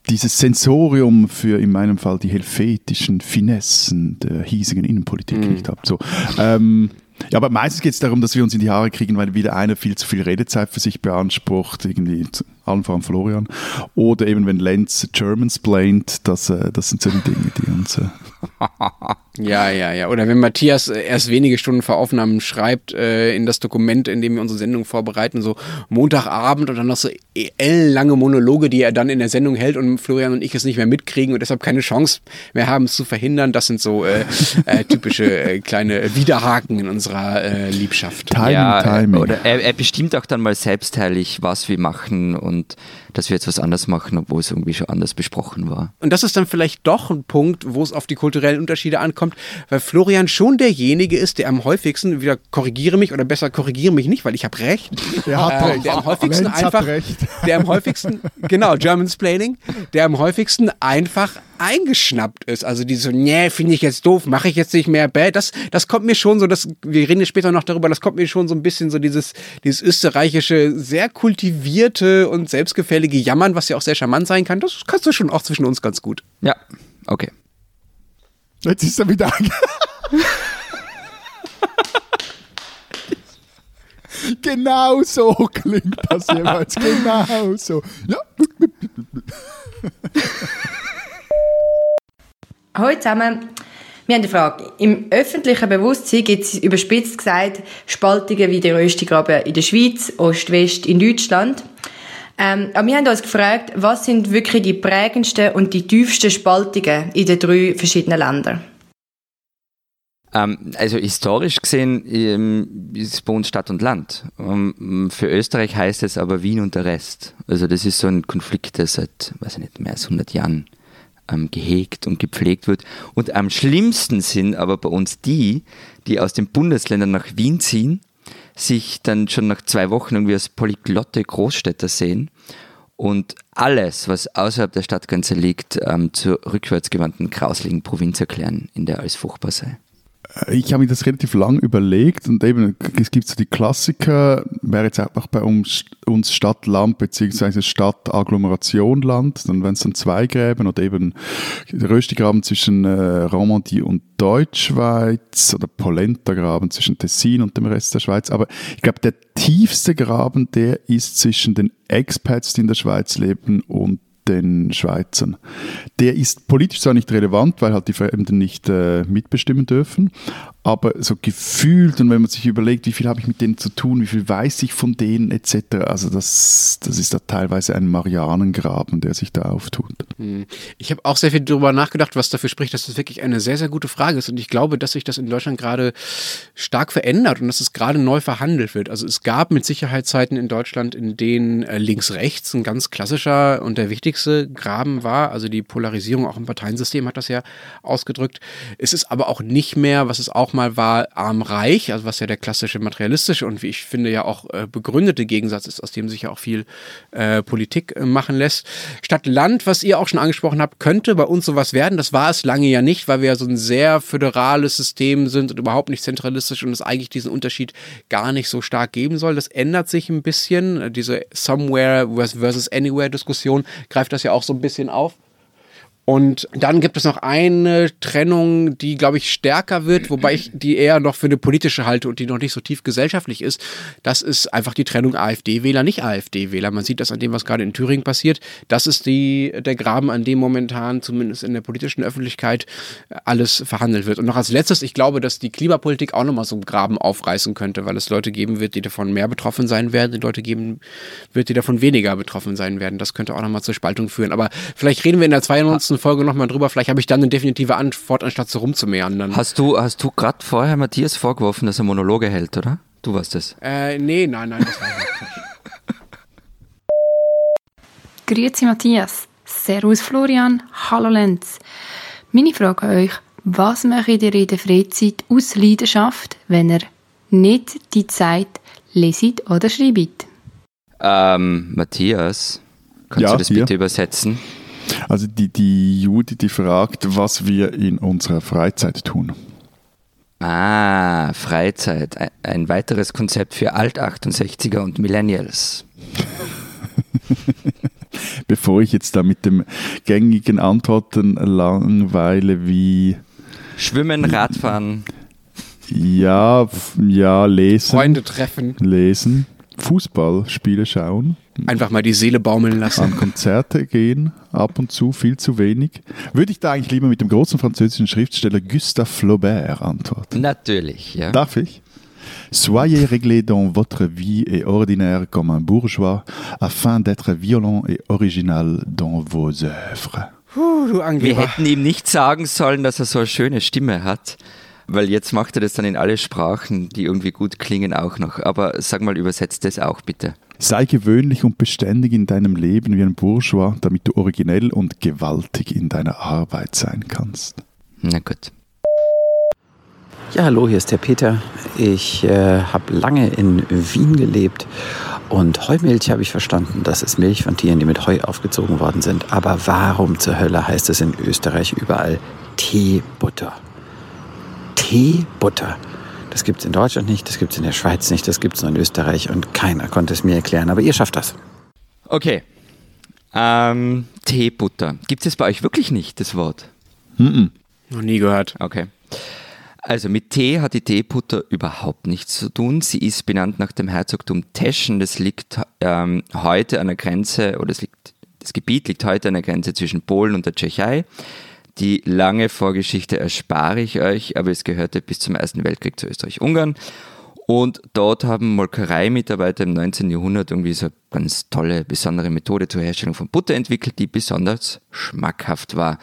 dieses Sensorium für in meinem Fall die helvetischen Finessen der hiesigen Innenpolitik mhm. nicht habt. So, ähm, ja, aber meistens geht es darum, dass wir uns in die Haare kriegen, weil wieder einer viel zu viel Redezeit für sich beansprucht, irgendwie allen voran Florian. Oder eben, wenn Lenz Germans blaint, das, äh, das sind so die Dinge, die uns. Äh
ja, ja, ja. Oder wenn Matthias äh, erst wenige Stunden vor Aufnahmen schreibt, äh, in das Dokument, in dem wir unsere Sendung vorbereiten, so Montagabend und dann noch so ellenlange Monologe, die er dann in der Sendung hält und Florian und ich es nicht mehr mitkriegen und deshalb keine Chance mehr haben, es zu verhindern. Das sind so äh, äh, typische äh, kleine Widerhaken in unserer äh, Liebschaft.
Timing, ja, Timing. Oder er, er bestimmt auch dann mal selbstteilig, was wir machen und dass wir jetzt was anders machen, obwohl es irgendwie schon anders besprochen war.
Und das ist dann vielleicht doch ein Punkt, wo es auf die kulturellen Unterschiede ankommt, weil Florian schon derjenige ist, der am häufigsten, wieder korrigiere mich oder besser korrigiere mich nicht, weil ich habe recht.
Der hat äh, recht.
Der am häufigsten Lenz einfach, der am häufigsten, genau, German Splaining, der am häufigsten einfach eingeschnappt ist. Also diese so, nee, finde ich jetzt doof, mache ich jetzt nicht mehr, bäh, das, das kommt mir schon so, das, wir reden später noch darüber, das kommt mir schon so ein bisschen so dieses, dieses österreichische, sehr kultivierte und selbstgefällige Jammern, was ja auch sehr charmant sein kann, das kannst du schon auch zwischen uns ganz gut.
Ja, okay.
Jetzt ist er wieder Genau so klingt das jeweils. Genau so. Ja.
Hallo zusammen. Wir haben eine Frage. Im öffentlichen Bewusstsein gibt es überspitzt gesagt Spaltungen wie der Röstigraben in der Schweiz, Ost-West in Deutschland. Ähm, aber wir haben uns gefragt, was sind wirklich die prägendsten und die tiefsten Spaltungen in den drei verschiedenen Ländern?
Ähm, also historisch gesehen ähm, ist es bei uns Stadt und Land. Ähm, für Österreich heißt es aber Wien und der Rest. Also das ist so ein Konflikt, der seit, weiß ich nicht, mehr als 100 Jahren gehegt und gepflegt wird. Und am schlimmsten sind aber bei uns die, die aus den Bundesländern nach Wien ziehen, sich dann schon nach zwei Wochen irgendwie als polyglotte Großstädter sehen und alles, was außerhalb der Stadtgrenze liegt, ähm, zur rückwärtsgewandten grausligen Provinz erklären, in der alles furchtbar sei
ich habe mir das relativ lang überlegt und eben, es gibt so die Klassiker, wäre jetzt auch noch bei uns, uns Stadt-Land beziehungsweise Stadt-Agglomeration-Land, dann wären es dann zwei Gräben oder eben Röstigraben zwischen äh, Romandie und Deutschschweiz oder Polenta-Graben zwischen Tessin und dem Rest der Schweiz. Aber ich glaube, der tiefste Graben, der ist zwischen den Expats, die in der Schweiz leben und den Schweizern. Der ist politisch zwar nicht relevant, weil halt die Fremden nicht äh, mitbestimmen dürfen, aber so gefühlt und wenn man sich überlegt, wie viel habe ich mit denen zu tun, wie viel weiß ich von denen etc., also das, das ist da teilweise ein Marianengraben, der sich da auftut. Hm.
Ich habe auch sehr viel darüber nachgedacht, was dafür spricht, dass das wirklich eine sehr, sehr gute Frage ist und ich glaube, dass sich das in Deutschland gerade stark verändert und dass es gerade neu verhandelt wird. Also es gab mit Sicherheit Zeiten in Deutschland, in denen äh, links-rechts ein ganz klassischer und der wichtigste Graben war, also die Polarisierung auch im Parteiensystem hat das ja ausgedrückt. Es ist aber auch nicht mehr, was es auch mal war arm-reich, also was ja der klassische materialistische und wie ich finde ja auch äh, begründete Gegensatz ist, aus dem sich ja auch viel äh, Politik äh, machen lässt. Stadt Land, was ihr auch schon angesprochen habt, könnte bei uns sowas werden. Das war es lange ja nicht, weil wir ja so ein sehr föderales System sind und überhaupt nicht zentralistisch und es eigentlich diesen Unterschied gar nicht so stark geben soll. Das ändert sich ein bisschen. Diese Somewhere versus Anywhere Diskussion greift das ja auch so ein bisschen auf. Und dann gibt es noch eine Trennung, die, glaube ich, stärker wird, wobei ich die eher noch für eine politische halte und die noch nicht so tief gesellschaftlich ist. Das ist einfach die Trennung AfD-Wähler, nicht AfD-Wähler. Man sieht das an dem, was gerade in Thüringen passiert. Das ist die, der Graben, an dem momentan, zumindest in der politischen Öffentlichkeit, alles verhandelt wird. Und noch als letztes, ich glaube, dass die Klimapolitik auch nochmal so einen Graben aufreißen könnte, weil es Leute geben wird, die davon mehr betroffen sein werden, die Leute geben wird, die davon weniger betroffen sein werden. Das könnte auch nochmal zur Spaltung führen. Aber vielleicht reden wir in der 92 nächsten Folge nochmal drüber. Vielleicht habe ich dann eine definitive Antwort, anstatt so rumzumeandern.
Hast du, hast du gerade vorher Matthias vorgeworfen, dass er Monologe hält, oder? Du warst das.
Äh, nee, nein, nein, das war ich nicht.
Grüezi Matthias. Servus Florian. Hallo Lenz. Meine Frage an euch. Was macht ihr in der Freizeit aus Leidenschaft, wenn ihr nicht die Zeit leset oder schreibt?
Ähm, Matthias, kannst ja, du das hier. bitte übersetzen?
Also die, die Judy, die fragt, was wir in unserer Freizeit tun.
Ah, Freizeit. Ein weiteres Konzept für Alt-68er und Millennials.
Bevor ich jetzt da mit dem gängigen Antworten langweile wie
Schwimmen, Radfahren.
Ja, ja, lesen.
Freunde treffen.
Lesen. Fußballspiele schauen.
Einfach mal die Seele baumeln lassen.
An Konzerte gehen, ab und zu, viel zu wenig. Würde ich da eigentlich lieber mit dem großen französischen Schriftsteller Gustave Flaubert antworten?
Natürlich, ja.
Darf ich? Soyez réglé dans votre vie et ordinaire comme un bourgeois, afin d'être violent et original dans vos œuvres.
Puh, du Wir hätten ihm nicht sagen sollen, dass er so eine schöne Stimme hat, weil jetzt macht er das dann in alle Sprachen, die irgendwie gut klingen, auch noch. Aber sag mal, übersetzt das auch bitte.
Sei gewöhnlich und beständig in deinem Leben wie ein Bourgeois, damit du originell und gewaltig in deiner Arbeit sein kannst.
Na gut.
Ja, hallo, hier ist der Peter. Ich äh, habe lange in Wien gelebt und Heumilch habe ich verstanden. Das ist Milch von Tieren, die mit Heu aufgezogen worden sind. Aber warum zur Hölle heißt es in Österreich überall Teebutter? Teebutter. Das gibt es in Deutschland nicht, das gibt es in der Schweiz nicht, das gibt es nur in Österreich und keiner konnte es mir erklären, aber ihr schafft das.
Okay. Ähm, Teebutter. Gibt es bei euch wirklich nicht, das Wort?
Mm -mm. Noch nie gehört.
Okay. Also mit Tee hat die Teebutter überhaupt nichts zu tun. Sie ist benannt nach dem Herzogtum Teschen. Das liegt ähm, heute an der Grenze, oder es liegt, das Gebiet liegt heute an der Grenze zwischen Polen und der Tschechei. Die lange Vorgeschichte erspare ich euch, aber es gehörte bis zum Ersten Weltkrieg zu Österreich-Ungarn. Und dort haben Molkereimitarbeiter im 19. Jahrhundert irgendwie so eine ganz tolle, besondere Methode zur Herstellung von Butter entwickelt, die besonders schmackhaft war.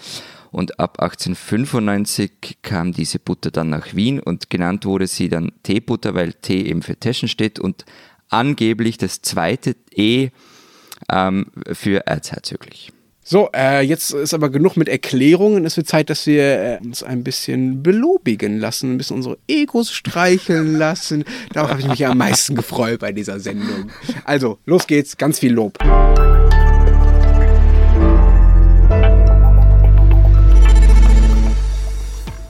Und ab 1895 kam diese Butter dann nach Wien und genannt wurde sie dann Teebutter, weil Tee eben für Taschen steht und angeblich das zweite E ähm, für erzherzöglich.
So, äh, jetzt ist aber genug mit Erklärungen. Es wird Zeit, dass wir äh, uns ein bisschen belobigen lassen, ein bisschen unsere Egos streicheln lassen. Darauf habe ich mich am meisten gefreut bei dieser Sendung. Also, los geht's, ganz viel Lob.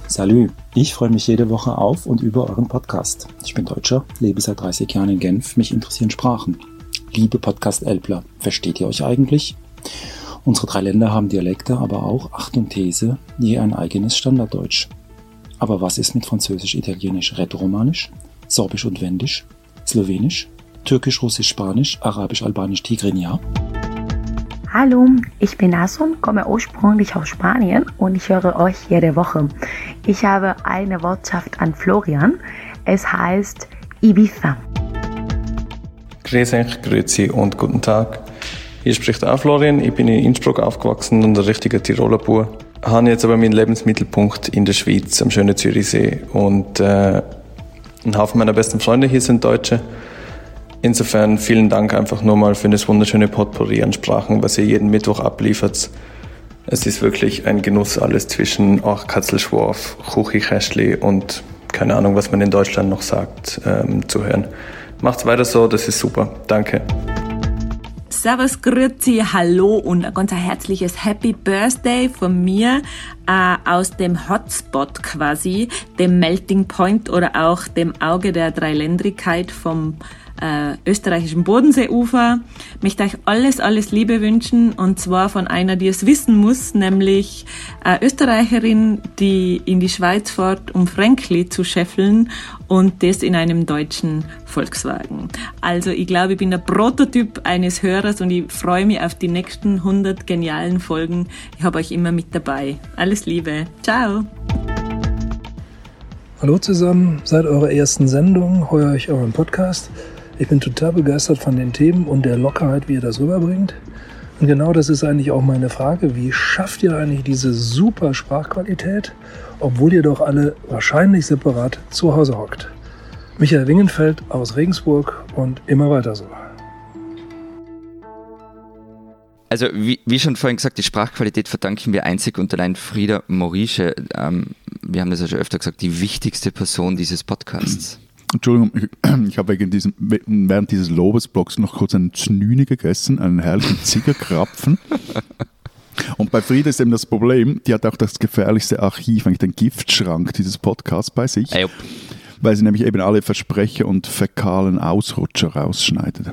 Salü, ich freue mich jede Woche auf und über euren Podcast. Ich bin Deutscher, lebe seit 30 Jahren in Genf, mich interessieren Sprachen. Liebe Podcast-Elbler, versteht ihr euch eigentlich? Unsere drei Länder haben Dialekte, aber auch, Achtung These, je ein eigenes Standarddeutsch. Aber was ist mit Französisch, Italienisch, Rätoromanisch, Sorbisch und Wendisch, Slowenisch, Türkisch, Russisch, Spanisch, Arabisch, Albanisch, Tigrinya?
Hallo, ich bin Asun, komme ursprünglich aus Spanien und ich höre euch jede Woche. Ich habe eine Wortschaft an Florian. Es heißt Ibiza.
Grüß euch, grüezi und guten Tag. Hier spricht auch Florian. Ich bin in Innsbruck aufgewachsen und ein richtiger Tiroler Bub. Habe jetzt aber meinen Lebensmittelpunkt in der Schweiz, am schönen Zürichsee. Und äh, ein Haufen meiner besten Freunde hier sind Deutsche. Insofern vielen Dank einfach nur mal für das wunderschöne Potpourri an Sprachen, was ihr jeden Mittwoch abliefert. Es ist wirklich ein Genuss, alles zwischen Ach, Katzelschworf, Chuchichäschli und keine Ahnung, was man in Deutschland noch sagt, ähm, zu hören. Macht's weiter so, das ist super. Danke.
Servus, Grüezi, Hallo und ein ganz herzliches Happy Birthday von mir äh, aus dem Hotspot quasi, dem Melting Point oder auch dem Auge der Dreiländrigkeit vom äh, österreichischen Bodenseeufer. Möchte euch alles, alles Liebe wünschen und zwar von einer, die es wissen muss, nämlich äh, Österreicherin, die in die Schweiz fährt, um Frankli zu scheffeln und das in einem deutschen Volkswagen. Also ich glaube, ich bin der Prototyp eines Hörers und ich freue mich auf die nächsten 100 genialen Folgen. Ich habe euch immer mit dabei. Alles Liebe. Ciao.
Hallo zusammen, seit eurer ersten Sendung heuer ich euren Podcast. Ich bin total begeistert von den Themen und der Lockerheit, wie ihr das rüberbringt. Und genau das ist eigentlich auch meine Frage. Wie schafft ihr eigentlich diese super Sprachqualität, obwohl ihr doch alle wahrscheinlich separat zu Hause hockt? Michael Wingenfeld aus Regensburg und immer weiter so.
Also wie, wie, schon vorhin gesagt, die Sprachqualität verdanken wir einzig und allein Frieda Morische. Ähm, wir haben das ja schon öfter gesagt, die wichtigste Person dieses Podcasts.
Entschuldigung, ich, ich habe wegen diesem, während dieses Lobesblocks noch kurz einen Znüni gegessen, einen herrlichen Ziegerkrapfen. Und bei Frieda ist eben das Problem, die hat auch das gefährlichste Archiv, eigentlich den Giftschrank dieses Podcasts bei sich. Hey, weil sie nämlich eben alle Versprecher und fäkalen Ausrutscher rausschneidet.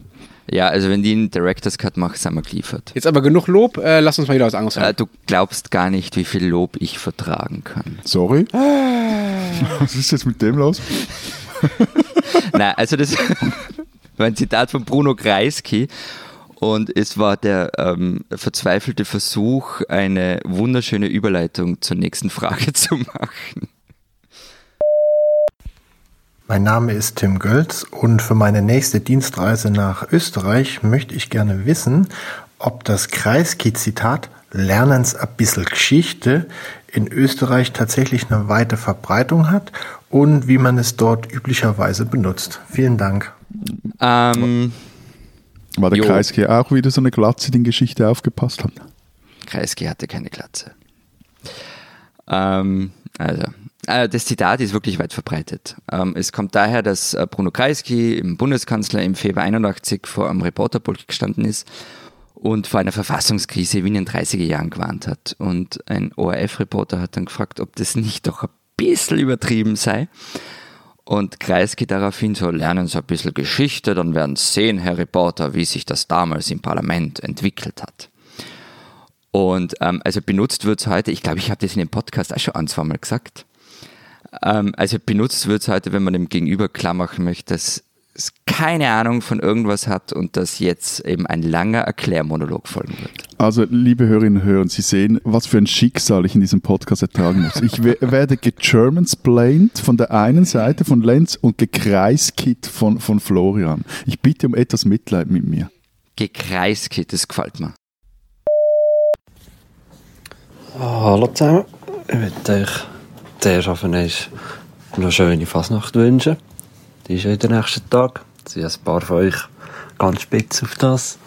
Ja, also wenn die einen Director's Cut macht, sind wir geliefert.
Jetzt aber genug Lob, äh, lass uns mal wieder was anderes hören. Äh,
du glaubst gar nicht, wie viel Lob ich vertragen kann.
Sorry? was ist jetzt mit dem los?
Nein, also das war ein Zitat von Bruno Kreisky und es war der ähm, verzweifelte Versuch, eine wunderschöne Überleitung zur nächsten Frage zu machen.
Mein Name ist Tim Gölz und für meine nächste Dienstreise nach Österreich möchte ich gerne wissen, ob das Kreisky-Zitat Lernens ein bisschen Geschichte in Österreich tatsächlich eine weite Verbreitung hat und wie man es dort üblicherweise benutzt. Vielen Dank.
Ähm, War der jo. Kreisky auch wieder so eine Glatze, die in Geschichte aufgepasst hat?
Kreisky hatte keine Glatze. Ähm, also, äh, das Zitat ist wirklich weit verbreitet. Ähm, es kommt daher, dass äh, Bruno Kreisky, im Bundeskanzler, im Februar 81 vor einem Reporterpult gestanden ist und vor einer Verfassungskrise wie in den 30er Jahren gewarnt hat. Und ein ORF-Reporter hat dann gefragt, ob das nicht doch ein bisschen übertrieben sei. Und Kreisky daraufhin so, lernen Sie ein bisschen Geschichte, dann werden Sie sehen, Herr Reporter, wie sich das damals im Parlament entwickelt hat. Und ähm, also benutzt wird es heute, ich glaube, ich habe das in dem Podcast auch schon ein, zwei Mal gesagt. Ähm, also benutzt wird es heute, wenn man dem Gegenüber klar machen möchte, dass keine Ahnung von irgendwas hat und dass jetzt eben ein langer Erklärmonolog folgen wird.
Also, liebe Hörerinnen und Hörer, Sie sehen, was für ein Schicksal ich in diesem Podcast ertragen muss. Ich werde gegermansplained von der einen Seite von Lenz und gekreiskit von, von Florian. Ich bitte um etwas Mitleid mit mir.
Gekreiskit, das gefällt mir.
Hallo zusammen. Ich möchte euch zuerst auf eine schöne Fasnacht wünschen. Ist ja der nächste Tag. Es sind ein paar von euch ganz spitz auf das.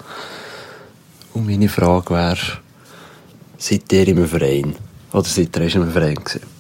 Und meine Frage wäre, seid ihr im Verein? Oder seid ihr erst im Verein gewesen?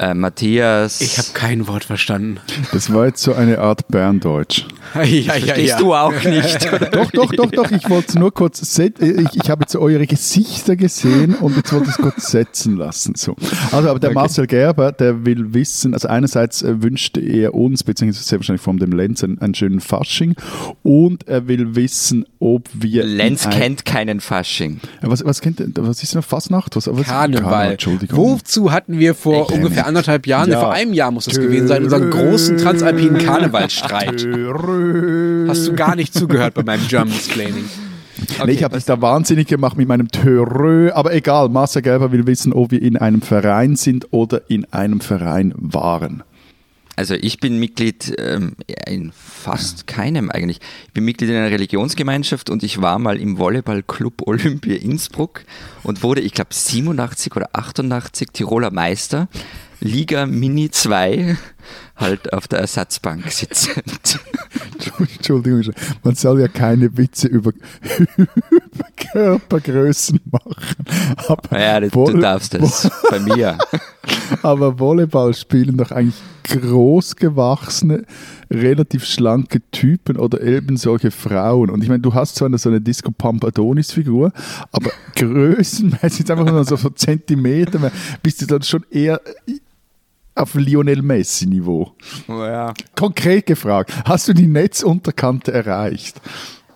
Äh, Matthias.
Ich habe kein Wort verstanden.
Das war jetzt so eine Art Berndeutsch.
ja, ja, ja, ja. du auch nicht.
doch, doch, doch, doch. Ich wollte es nur kurz setzen. Ich, ich habe jetzt eure Gesichter gesehen und jetzt wollte ich es kurz setzen lassen. So. Also, aber der okay. Marcel Gerber, der will wissen, also einerseits äh, wünscht er uns, beziehungsweise sehr wahrscheinlich von dem Lenz, einen, einen schönen Fasching und er will wissen, ob wir.
Lenz kennt keinen Fasching.
Was, was, kennt, was ist denn Fasnacht? Was, was
Karneval. Karneval. Entschuldigung. Wozu hatten wir vor ich ungefähr anderthalb Jahren, ja. vor einem Jahr muss das gewesen sein, unseren großen transalpinen Karnevalstreit. Hast du gar nicht zugehört bei meinem German Explaining.
Okay, nee, ich habe mich da wahnsinnig gemacht mit meinem Törö, aber egal, Marcel Gerber will wissen, ob wir in einem Verein sind oder in einem Verein waren.
Also ich bin Mitglied ähm, in fast keinem eigentlich. Ich bin Mitglied in einer Religionsgemeinschaft und ich war mal im Volleyballclub Olympia Innsbruck und wurde, ich glaube, 87 oder 88 Tiroler Meister. Liga Mini 2 halt auf der Ersatzbank sitzend.
Entschuldigung, man soll ja keine Witze über, über Körpergrößen machen.
Aber ja, du darfst das bei mir.
Aber Volleyball spielen doch eigentlich großgewachsene, relativ schlanke Typen oder eben solche Frauen. Und ich meine, du hast zwar eine, so eine Disco Pump Adonis Figur, aber größenmäßig einfach nur so, so Zentimeter, bist du dann schon eher auf Lionel Messi Niveau.
Oh ja.
Konkret gefragt, hast du die Netzunterkante erreicht?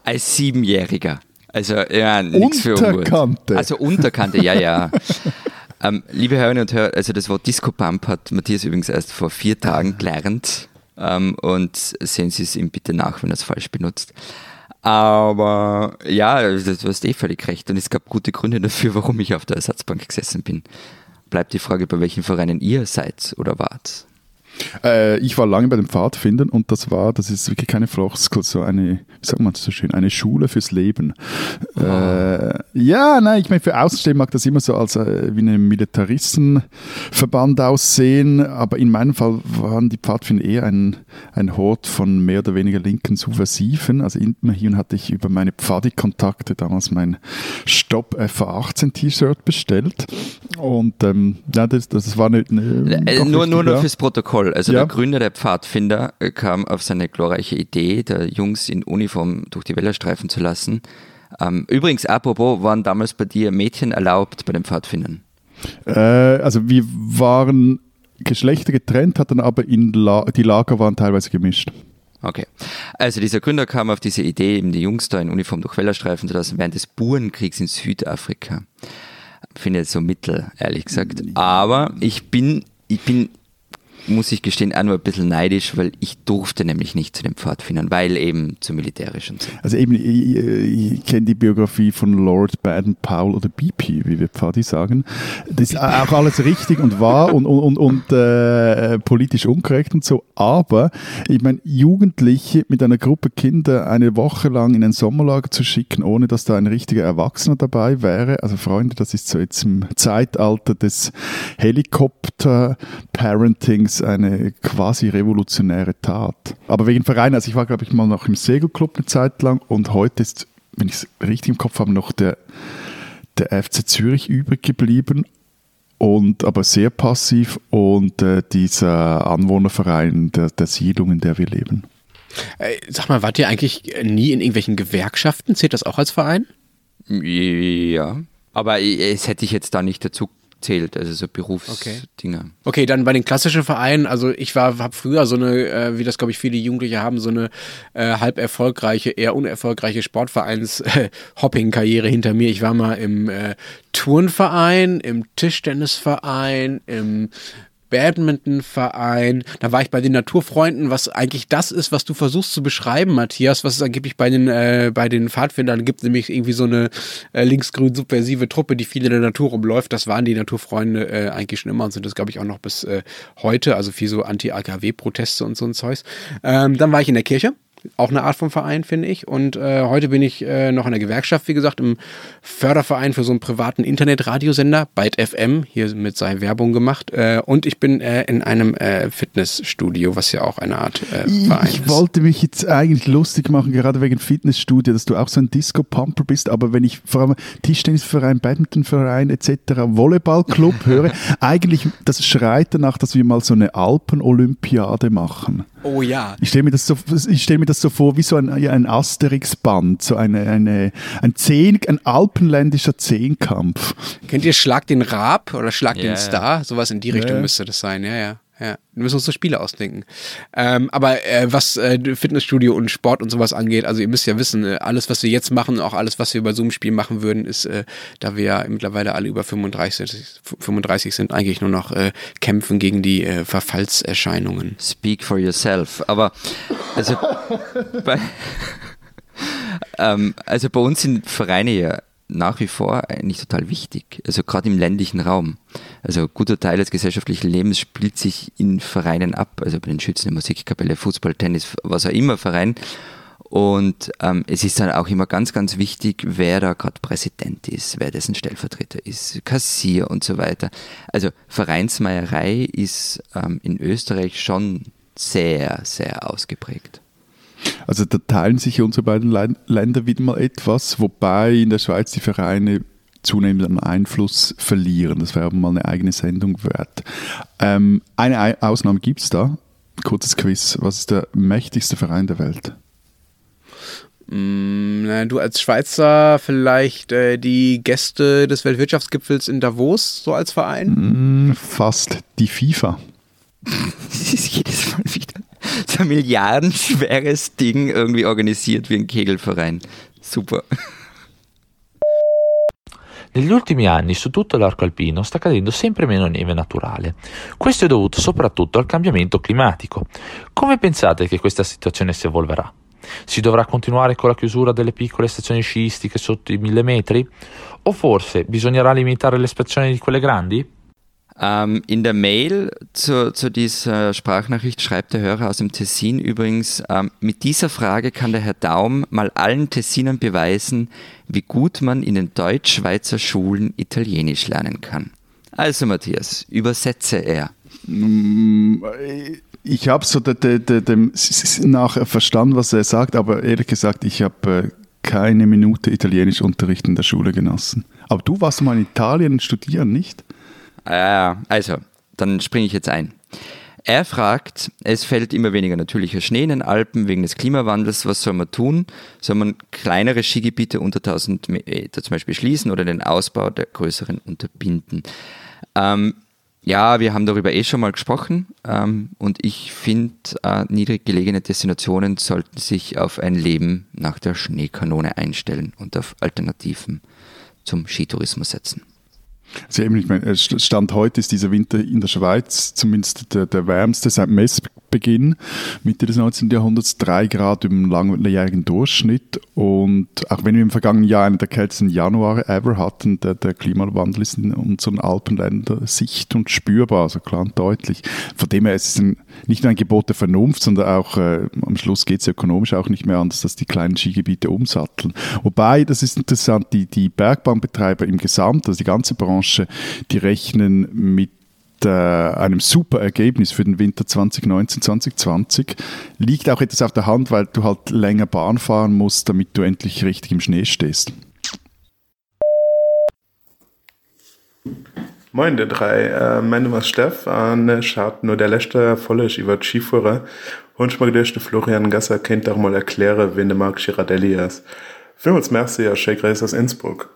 Als Siebenjähriger. Also ja, nichts für
Unterkante.
Also Unterkante, ja, ja. ähm, liebe Hörerinnen und Hörer, also das Wort Disco Pump hat Matthias übrigens erst vor vier Tagen gelernt. Ähm, und sehen Sie es ihm bitte nach, wenn er es falsch benutzt. Aber ja, du hast eh völlig recht. Und es gab gute Gründe dafür, warum ich auf der Ersatzbank gesessen bin bleibt die Frage, bei welchen Vereinen ihr seid oder wart.
Äh, ich war lange bei den Pfadfindern und das war, das ist wirklich keine Floskel, so eine, wie sagt man das so schön, eine Schule fürs Leben. Oh. Äh, ja, nein, ich meine, für Außenstehende mag das immer so als äh, wie ein Militaristenverband aussehen, aber in meinem Fall waren die Pfadfinder eher ein, ein Hort von mehr oder weniger linken Subversiven. Also immerhin hatte ich über meine Pfadi-Kontakte damals mein Stopp FA18 T-Shirt bestellt und ähm, ja, das, das war eine, eine
äh, nur, nur, nur fürs Protokoll Toll. Also ja. der Gründer der Pfadfinder äh, kam auf seine glorreiche Idee, der Jungs in Uniform durch die Wälder streifen zu lassen. Ähm, übrigens, apropos, waren damals bei dir Mädchen erlaubt bei den Pfadfindern?
Äh, also wir waren Geschlechter getrennt, hatten aber in La die Lager waren teilweise gemischt.
Okay. Also dieser Gründer kam auf diese Idee, eben die Jungs da in Uniform durch Wälder streifen zu lassen, während des Burenkriegs in Südafrika. Finde ich so mittel, ehrlich gesagt. Aber ich bin, ich bin muss ich gestehen, auch nur ein bisschen neidisch, weil ich durfte nämlich nicht zu den Pfadfindern, weil eben zu militärisch und so.
Also eben, ich, ich kenne die Biografie von Lord Baden-Powell oder BP, wie wir Pfadi sagen. Das ist auch alles richtig und wahr und, und, und, und äh, politisch unkorrekt und so, aber ich meine, Jugendliche mit einer Gruppe Kinder eine Woche lang in ein Sommerlager zu schicken, ohne dass da ein richtiger Erwachsener dabei wäre, also Freunde, das ist so jetzt im Zeitalter des Helikopter-Parentings ist eine quasi revolutionäre Tat. Aber wegen Verein, also ich war, glaube ich, mal noch im Segelclub eine Zeit lang und heute ist, wenn ich es richtig im Kopf habe, noch der, der FC Zürich übrig geblieben und aber sehr passiv und äh, dieser Anwohnerverein der, der Siedlung, in der wir leben.
Äh, sag mal, wart ihr eigentlich nie in irgendwelchen Gewerkschaften? Zählt das auch als Verein?
Ja, aber es hätte ich jetzt da nicht dazu zählt, also so Berufsdinger.
Okay. okay, dann bei den klassischen Vereinen, also ich war, habe früher so eine, äh, wie das glaube ich viele Jugendliche haben, so eine äh, halb erfolgreiche, eher unerfolgreiche Sportvereins-Hopping-Karriere hinter mir. Ich war mal im äh, Turnverein, im Tischtennisverein, im Badmintonverein. Da war ich bei den Naturfreunden, was eigentlich das ist, was du versuchst zu beschreiben, Matthias, was es angeblich bei den, äh, bei den Pfadfindern gibt, nämlich irgendwie so eine äh, linksgrün subversive Truppe, die viel in der Natur rumläuft. Das waren die Naturfreunde äh, eigentlich schon immer und sind das, glaube ich, auch noch bis äh, heute, also viel so Anti-AKW-Proteste und so ein Zeugs. Ähm, dann war ich in der Kirche auch eine Art von Verein, finde ich. Und äh, heute bin ich äh, noch in der Gewerkschaft, wie gesagt, im Förderverein für so einen privaten Internetradiosender, Byte FM, hier mit sei Werbung gemacht. Äh, und ich bin äh, in einem äh, Fitnessstudio, was ja auch eine Art äh, Verein
ich ist. Ich wollte mich jetzt eigentlich lustig machen, gerade wegen Fitnessstudio, dass du auch so ein Disco-Pumper bist, aber wenn ich vor allem Tischtennisverein, Badmintonverein etc., Volleyballclub höre, eigentlich, das schreit danach, dass wir mal so eine Alpen-Olympiade machen.
Oh ja.
Ich stelle mir, das so, stell mir das so vor wie so ein, ein Asterix-Band, so eine, eine, ein, Zehn, ein alpenländischer Zehnkampf.
Kennt ihr Schlag den Raab oder Schlag yeah. den Star? Sowas in die Richtung yeah. müsste das sein, ja, ja. Ja, wir müssen uns so Spiele ausdenken. Ähm, aber äh, was äh, Fitnessstudio und Sport und sowas angeht, also ihr müsst ja wissen, äh, alles, was wir jetzt machen, auch alles, was wir bei so einem Spiel machen würden, ist, äh, da wir ja mittlerweile alle über 35, 35 sind, eigentlich nur noch äh, kämpfen gegen die äh, Verfallserscheinungen.
Speak for yourself. Aber also bei, ähm, also bei uns sind Vereine ja nach wie vor eigentlich total wichtig, also gerade im ländlichen Raum. Also ein guter Teil des gesellschaftlichen Lebens spielt sich in Vereinen ab, also bei den Schützen, der Musikkapelle, Fußball, Tennis, was auch immer Verein. Und ähm, es ist dann auch immer ganz, ganz wichtig, wer da gerade Präsident ist, wer dessen Stellvertreter ist, Kassier und so weiter. Also Vereinsmeierei ist ähm, in Österreich schon sehr, sehr ausgeprägt.
Also da teilen sich unsere beiden Länder wieder mal etwas, wobei in der Schweiz die Vereine zunehmend an Einfluss verlieren. Das wäre mal eine eigene Sendung wert. Ähm, eine Ausnahme gibt es da. Kurzes Quiz. Was ist der mächtigste Verein der Welt?
Mm, du als Schweizer vielleicht äh, die Gäste des Weltwirtschaftsgipfels in Davos, so als Verein?
Mm, fast die FIFA.
das ist jedes Mal wieder so ein milliardenschweres Ding irgendwie organisiert wie ein Kegelverein. Super.
Negli ultimi anni su tutto l'arco alpino sta cadendo sempre meno neve naturale. Questo è dovuto soprattutto al cambiamento climatico. Come pensate che questa situazione si evolverà? Si dovrà continuare con la chiusura delle piccole stazioni sciistiche sotto i mille metri? O forse bisognerà limitare l'espansione di quelle grandi?
Ähm, in der Mail zu, zu, dieser Sprachnachricht schreibt der Hörer aus dem Tessin übrigens, ähm, mit dieser Frage kann der Herr Daum mal allen Tessinern beweisen, wie gut man in den Deutsch-Schweizer Schulen Italienisch lernen kann. Also Matthias, übersetze er.
Ich habe so de, de, de, dem nachher verstanden, was er sagt, aber ehrlich gesagt, ich habe äh, keine Minute Italienischunterricht in der Schule genossen. Aber du warst mal in Italien studieren, nicht?
Ja, also, dann springe ich jetzt ein. Er fragt, es fällt immer weniger natürlicher Schnee in den Alpen wegen des Klimawandels. Was soll man tun? Soll man kleinere Skigebiete unter 1000 Meter zum Beispiel schließen oder den Ausbau der größeren unterbinden? Ähm, ja, wir haben darüber eh schon mal gesprochen ähm, und ich finde, äh, niedrig gelegene Destinationen sollten sich auf ein Leben nach der Schneekanone einstellen und auf Alternativen zum Skitourismus setzen.
Also eben, ich meine, Stand heute ist dieser Winter in der Schweiz zumindest der, der wärmste seit Messbeginn, Mitte des 19. Jahrhunderts, drei Grad im langjährigen Durchschnitt. Und auch wenn wir im vergangenen Jahr einen der kältesten Januare ever hatten, der, der Klimawandel ist in unseren Alpenländern sicht und spürbar, also klar und deutlich. Von dem her ist es ein, nicht nur ein Gebot der Vernunft, sondern auch äh, am Schluss geht es ökonomisch auch nicht mehr anders, dass die kleinen Skigebiete umsatteln. Wobei, das ist interessant, die, die Bergbahnbetreiber im Gesamt, also die ganze Branche, Branche, die rechnen mit äh, einem super Ergebnis für den Winter 2019, 2020. Liegt auch etwas auf der Hand, weil du halt länger Bahn fahren musst, damit du endlich richtig im Schnee stehst.
Moin, der drei. Äh, mein Name ist Stefan. Ich habe nur der letzte Folge über Skiführer. Und ich mag dir, Florian Gasser kennt auch mal erklären, wen der Marc Girardelli ist. Vielmals merci, Herr Shake aus Innsbruck.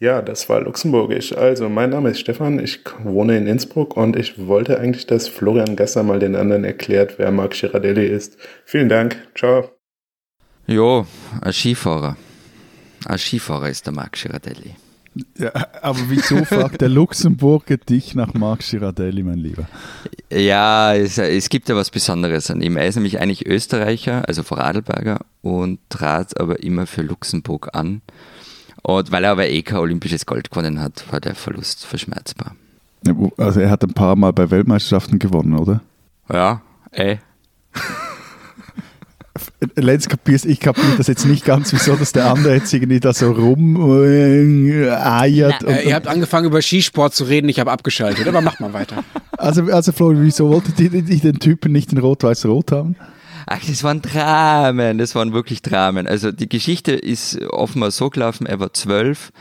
Ja, das war luxemburgisch. Also, mein Name ist Stefan, ich wohne in Innsbruck und ich wollte eigentlich, dass Florian Gasser mal den anderen erklärt, wer Marc Girardelli ist. Vielen Dank. Ciao.
Jo, ein Skifahrer. Ein Skifahrer ist der Marc Girardelli.
Ja, aber wieso fragt der Luxemburger dich nach Marc Girardelli, mein Lieber?
Ja, es, es, gibt ja was Besonderes an ihm. Er ist nämlich eigentlich Österreicher, also Vorarlberger und trat aber immer für Luxemburg an. Und weil er aber eh kein olympisches Gold gewonnen hat, war der Verlust verschmerzbar.
Also er hat ein paar Mal bei Weltmeisterschaften gewonnen, oder?
Ja, eh.
Lenz kapierst, ich kapiere das jetzt nicht ganz, wieso dass der andere jetzt irgendwie da so rumeiert.
Äh, ihr habt angefangen über Skisport zu reden, ich habe abgeschaltet, aber macht mal weiter.
Also, also Florian, wieso wolltet ihr den Typen nicht in Rot-Weiß-Rot haben?
Ach, das waren Dramen, das waren wirklich Dramen. Also die Geschichte ist offenbar so gelaufen, er war zwölf,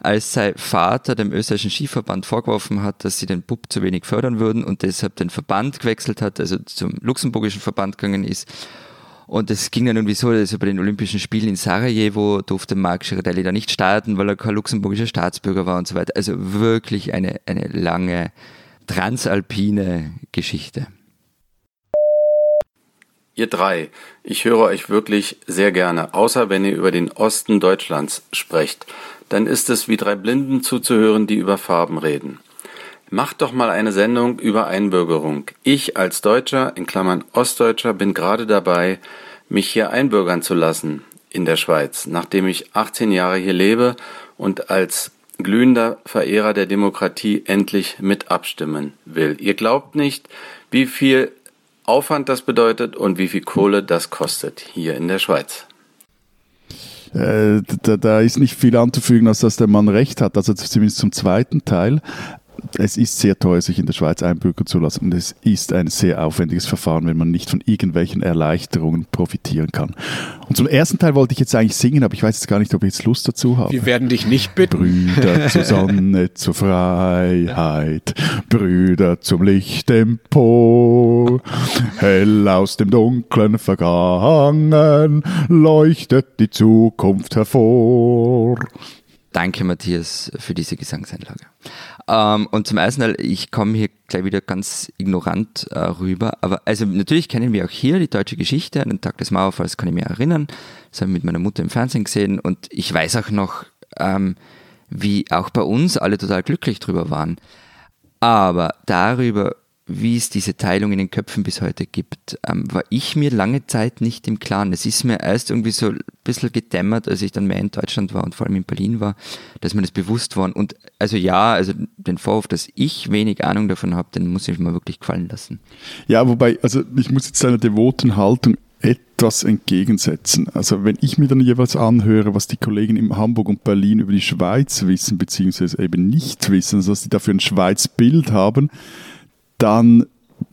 als sein Vater dem österreichischen Skiverband vorgeworfen hat, dass sie den Bub zu wenig fördern würden und deshalb den Verband gewechselt hat, also zum luxemburgischen Verband gegangen ist. Und es ging dann irgendwie so, dass bei den Olympischen Spielen in Sarajevo durfte Marc Girardelli da nicht starten, weil er kein luxemburgischer Staatsbürger war und so weiter. Also wirklich eine, eine lange transalpine Geschichte.
Ihr drei, ich höre euch wirklich sehr gerne, außer wenn ihr über den Osten Deutschlands sprecht. Dann ist es wie drei Blinden zuzuhören, die über Farben reden. Macht doch mal eine Sendung über Einbürgerung. Ich als Deutscher, in Klammern Ostdeutscher, bin gerade dabei, mich hier einbürgern zu lassen in der Schweiz, nachdem ich 18 Jahre hier lebe und als glühender Verehrer der Demokratie endlich mit abstimmen will. Ihr glaubt nicht, wie viel Aufwand das bedeutet und wie viel Kohle das kostet hier in der Schweiz.
Äh, da, da, ist nicht viel anzufügen, als dass der Mann recht hat, also zumindest zum zweiten Teil es ist sehr teuer, sich in der Schweiz einbürgern zu lassen und es ist ein sehr aufwendiges Verfahren, wenn man nicht von irgendwelchen Erleichterungen profitieren kann. Und zum ersten Teil wollte ich jetzt eigentlich singen, aber ich weiß jetzt gar nicht, ob ich jetzt Lust dazu habe.
Wir werden dich nicht bitten.
Brüder zur Sonne, zur Freiheit, Brüder zum Licht empor, hell aus dem Dunklen vergangen, leuchtet die Zukunft hervor.
Danke, Matthias, für diese Gesangseinlage. Ähm, und zum ersten ich komme hier gleich wieder ganz ignorant äh, rüber, aber also natürlich kennen wir auch hier die deutsche Geschichte. An den Tag des Mauerfalls kann ich mich erinnern. Das habe ich mit meiner Mutter im Fernsehen gesehen und ich weiß auch noch, ähm, wie auch bei uns alle total glücklich drüber waren. Aber darüber, wie es diese Teilung in den Köpfen bis heute gibt, ähm, war ich mir lange Zeit nicht im Klaren. Es ist mir erst irgendwie so ein bisschen gedämmert, als ich dann mehr in Deutschland war und vor allem in Berlin war, dass mir das bewusst war. Und also ja, also den Vorwurf, dass ich wenig Ahnung davon habe, den muss ich mir wirklich gefallen lassen.
Ja, wobei, also ich muss jetzt deiner devoten Haltung etwas entgegensetzen. Also wenn ich mir dann jeweils anhöre, was die Kollegen in Hamburg und Berlin über die Schweiz wissen, beziehungsweise eben nicht wissen, also dass sie dafür ein Schweiz-Bild haben, dann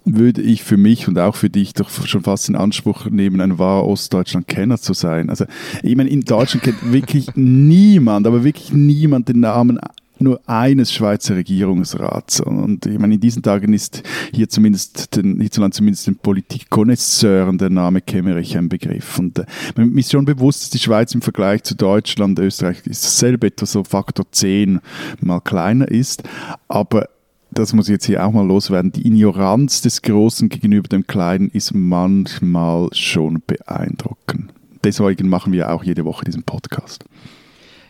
würde ich für mich und auch für dich doch schon fast in Anspruch nehmen, ein wahrer Ostdeutschland-Kenner zu sein. Also, ich meine, in Deutschland kennt wirklich niemand, aber wirklich niemand den Namen nur eines Schweizer Regierungsrats. Und ich meine, in diesen Tagen ist hier zumindest den, hierzulande zumindest den Politikkonnoisseuren der Name Kemmerich ein Begriff. Und äh, mir ist schon bewusst, dass die Schweiz im Vergleich zu Deutschland, Österreich ist dasselbe etwa so Faktor 10 mal kleiner ist. Aber das muss ich jetzt hier auch mal loswerden, die Ignoranz des Großen gegenüber dem Kleinen ist manchmal schon beeindruckend. Deswegen machen wir auch jede Woche diesen Podcast.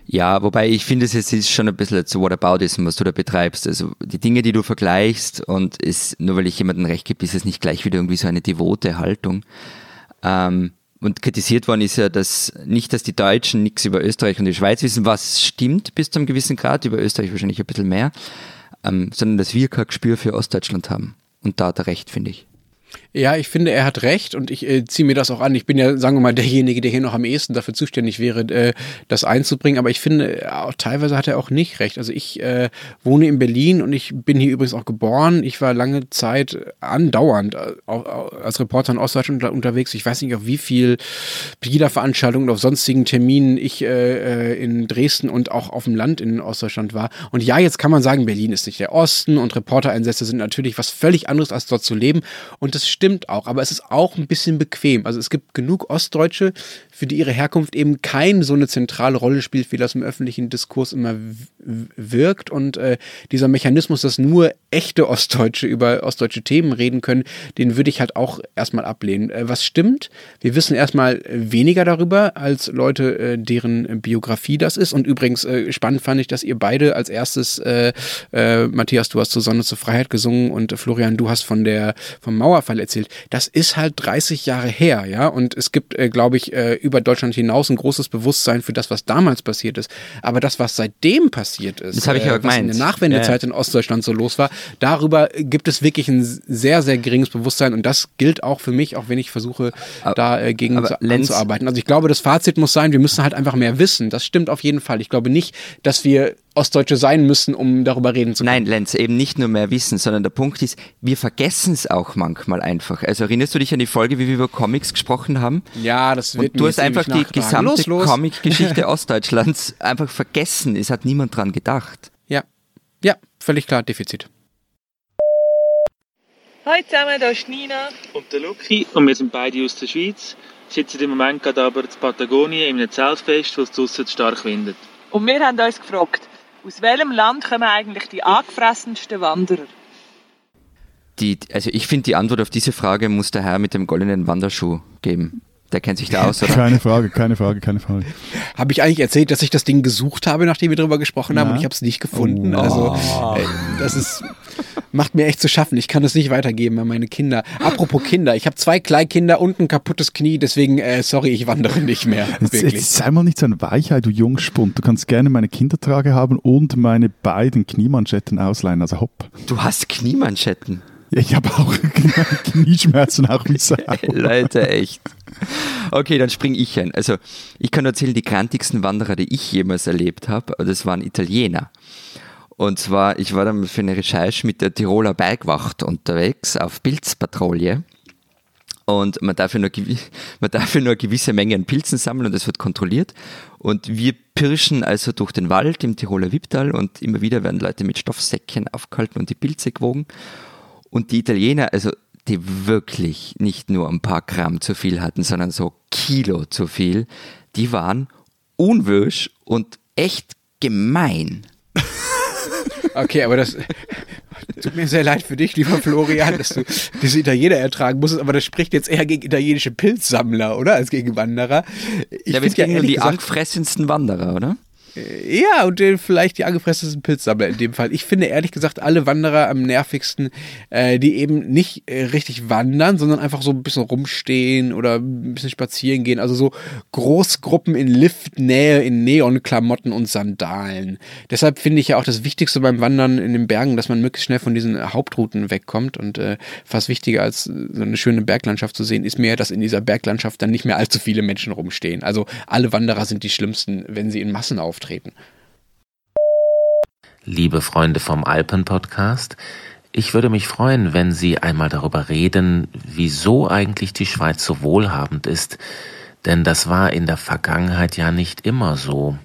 Ja, wobei ich finde, es ist schon ein bisschen so Whataboutism, was du da betreibst. Also die Dinge, die du vergleichst und ist, nur weil ich jemandem recht gebe, ist es nicht gleich wieder irgendwie so eine devote Haltung. Ähm, und kritisiert worden ist ja, dass nicht, dass die Deutschen nichts über Österreich und die Schweiz wissen, was stimmt bis zu einem gewissen Grad, über Österreich wahrscheinlich ein bisschen mehr, ähm, sondern dass wir kein Gespür für Ostdeutschland haben. Und da hat er recht, finde ich.
Ja, ich finde, er hat recht und ich äh, ziehe mir das auch an. Ich bin ja, sagen wir mal, derjenige, der hier noch am ehesten dafür zuständig wäre, äh, das einzubringen. Aber ich finde, äh, auch, teilweise hat er auch nicht recht. Also ich äh, wohne in Berlin und ich bin hier übrigens auch geboren. Ich war lange Zeit andauernd äh, als Reporter in Ostdeutschland unterwegs. Ich weiß nicht, auf wie viel Pegida-Veranstaltungen oder auf sonstigen Terminen ich äh, äh, in Dresden und auch auf dem Land in Ostdeutschland war. Und ja, jetzt kann man sagen, Berlin ist nicht der Osten und Reportereinsätze sind natürlich was völlig anderes, als dort zu leben. Und das stimmt auch, aber es ist auch ein bisschen bequem. Also es gibt genug Ostdeutsche, für die ihre Herkunft eben keine so eine zentrale Rolle spielt, wie das im öffentlichen Diskurs immer wirkt. Und äh, dieser Mechanismus, dass nur echte Ostdeutsche über ostdeutsche Themen reden können, den würde ich halt auch erstmal ablehnen. Äh, was stimmt? Wir wissen erstmal weniger darüber als Leute, äh, deren Biografie das ist. Und übrigens äh, spannend fand ich, dass ihr beide als erstes, äh, äh, Matthias, du hast zur Sonne zur Freiheit gesungen und Florian, du hast von der vom Mauerfall erzählt. Das ist halt 30 Jahre her, ja. Und es gibt, glaube ich, über Deutschland hinaus ein großes Bewusstsein für das, was damals passiert ist. Aber das, was seitdem passiert ist,
das habe ich ja
äh, was in der Nachwendezeit ja. in Ostdeutschland so los war, darüber gibt es wirklich ein sehr, sehr geringes Bewusstsein und das gilt auch für mich, auch wenn ich versuche, aber, da äh, gegen zu, anzuarbeiten. Also ich glaube, das Fazit muss sein, wir müssen halt einfach mehr wissen. Das stimmt auf jeden Fall. Ich glaube nicht, dass wir Ostdeutsche sein müssen, um darüber reden zu können.
Nein, Lenz, eben nicht nur mehr wissen, sondern der Punkt ist, wir vergessen es auch manchmal einfach. Also erinnerst du dich an die Folge, wie wir über Comics gesprochen haben?
Ja, das wird
Und du hast einfach die gesamte Comic-Geschichte Ostdeutschlands einfach vergessen. Es hat niemand dran gedacht.
Ja, ja, völlig klar, Defizit.
Hallo zusammen, da ist Nina und der Luki und wir sind beide aus der Schweiz, sitzen im Moment gerade aber in Patagonien in einem Zeltfest, wo es draussen stark windet. Und wir haben uns gefragt, aus welchem Land kommen eigentlich die angefressensten Wanderer?
Die, also ich finde, die Antwort auf diese Frage muss der Herr mit dem goldenen Wanderschuh geben. Der kennt sich da aus, oder?
Keine Frage, keine Frage, keine Frage.
Habe ich eigentlich erzählt, dass ich das Ding gesucht habe, nachdem wir darüber gesprochen haben ja. und ich habe es nicht gefunden. Oh. Also das ist macht mir echt zu schaffen. Ich kann das nicht weitergeben an meine Kinder. Apropos Kinder, ich habe zwei Kleinkinder und ein kaputtes Knie, deswegen äh, sorry, ich wandere nicht mehr.
Wirklich. Jetzt, sei mal nicht so ein Weichheit, du Jungspund. Du kannst gerne meine Kindertrage haben und meine beiden Kniemanschetten ausleihen. Also hopp.
Du hast Kniemanschetten.
Ich habe auch Knieschmerzen, auch wie Sau.
Leute, echt. Okay, dann springe ich ein. Also, ich kann erzählen, die krantigsten Wanderer, die ich jemals erlebt habe, das waren Italiener. Und zwar, ich war dann für eine Recherche mit der Tiroler Bergwacht unterwegs auf Pilzpatrouille. Und man darf, ja nur, man darf ja nur eine gewisse Menge an Pilzen sammeln und das wird kontrolliert. Und wir pirschen also durch den Wald im Tiroler Wipptal und immer wieder werden Leute mit Stoffsäckchen aufgehalten und die Pilze gewogen. Und die Italiener, also die wirklich nicht nur ein paar Gramm zu viel hatten, sondern so Kilo zu viel, die waren unwirsch und echt gemein.
Okay, aber das tut mir sehr leid für dich, lieber Florian, dass du diese Italiener ertragen musstest, aber das spricht jetzt eher gegen italienische Pilzsammler, oder? Als gegen Wanderer.
Ich ja, wir gegen ja die angefressensten Wanderer, oder?
Ja, und vielleicht die angefresstesten Pilzsammler in dem Fall. Ich finde ehrlich gesagt alle Wanderer am nervigsten, äh, die eben nicht äh, richtig wandern, sondern einfach so ein bisschen rumstehen oder ein bisschen spazieren gehen. Also so Großgruppen in Liftnähe in Neonklamotten und Sandalen. Deshalb finde ich ja auch das Wichtigste beim Wandern in den Bergen, dass man möglichst schnell von diesen Hauptrouten wegkommt. Und äh, fast wichtiger als so eine schöne Berglandschaft zu sehen, ist mir, dass in dieser Berglandschaft dann nicht mehr allzu viele Menschen rumstehen. Also alle Wanderer sind die schlimmsten, wenn sie in Massen auftreten.
Liebe Freunde vom Alpen-Podcast, ich würde mich freuen, wenn Sie einmal darüber reden, wieso eigentlich die Schweiz so wohlhabend ist, denn das war in der Vergangenheit ja nicht immer so.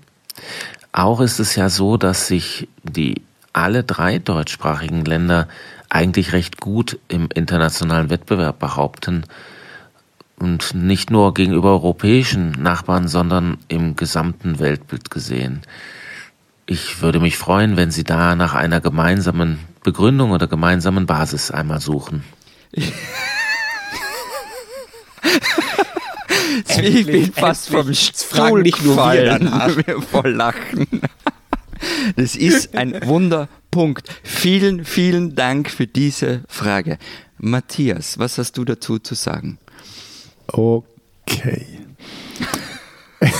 Auch ist es ja so, dass sich die alle drei deutschsprachigen Länder eigentlich recht gut im internationalen Wettbewerb behaupten und nicht nur gegenüber europäischen Nachbarn, sondern im gesamten Weltbild gesehen. Ich würde mich freuen, wenn Sie da nach einer gemeinsamen Begründung oder gemeinsamen Basis einmal suchen.
ich bin fast vom Stuhl nicht nur gefallen vor Lachen. Das ist ein Wunderpunkt. Vielen, vielen Dank für diese Frage. Matthias, was hast du dazu zu sagen?
Okay.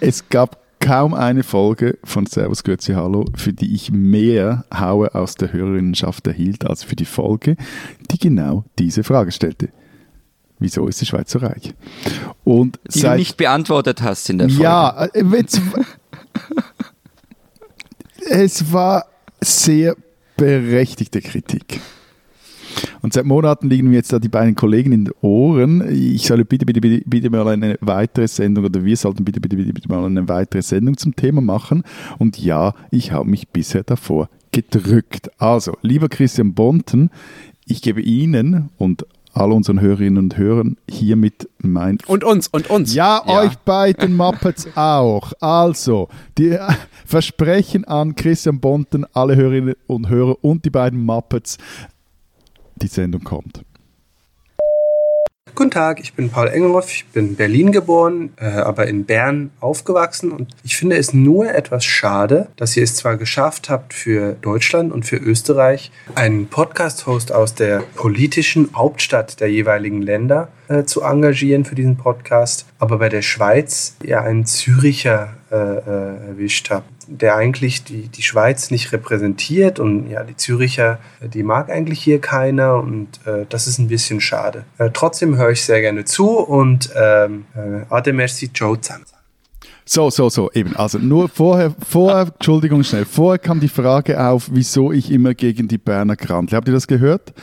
es gab kaum eine Folge von Servus Grüezi Hallo, für die ich mehr Haue aus der Hörerinnenschaft erhielt, als für die Folge, die genau diese Frage stellte. Wieso ist die Schweiz so reich? Und
die seit, du nicht beantwortet hast in der Folge.
Ja, äh, jetzt, es war sehr berechtigte Kritik. Und seit Monaten liegen mir jetzt da die beiden Kollegen in den Ohren. Ich solle bitte, bitte, bitte, bitte mal eine weitere Sendung oder wir sollten bitte, bitte, bitte, bitte mal eine weitere Sendung zum Thema machen. Und ja, ich habe mich bisher davor gedrückt. Also, lieber Christian Bonten, ich gebe Ihnen und all unseren Hörerinnen und Hörern hiermit mein.
Und uns, und uns.
Ja, ja. euch beiden Muppets auch. Also, die Versprechen an Christian Bonten, alle Hörerinnen und Hörer und die beiden Muppets die Sendung kommt.
Guten Tag, ich bin Paul Engelhoff, ich bin in Berlin geboren, äh, aber in Bern aufgewachsen und ich finde es nur etwas schade, dass ihr es zwar geschafft habt für Deutschland und für Österreich, einen Podcast-Host aus der politischen Hauptstadt der jeweiligen Länder äh, zu engagieren für diesen Podcast, aber bei der Schweiz ja einen Züricher äh, äh erwischt habt der eigentlich die, die Schweiz nicht repräsentiert und ja, die Züricher, die mag eigentlich hier keiner und äh, das ist ein bisschen schade. Äh, trotzdem höre ich sehr gerne zu und ähm, äh, Ade merci, ciao zusammen.
So, so, so, eben. Also nur vorher, vorher, Entschuldigung schnell, vorher kam die Frage auf, wieso ich immer gegen die Berner krantle. Habt ihr das gehört?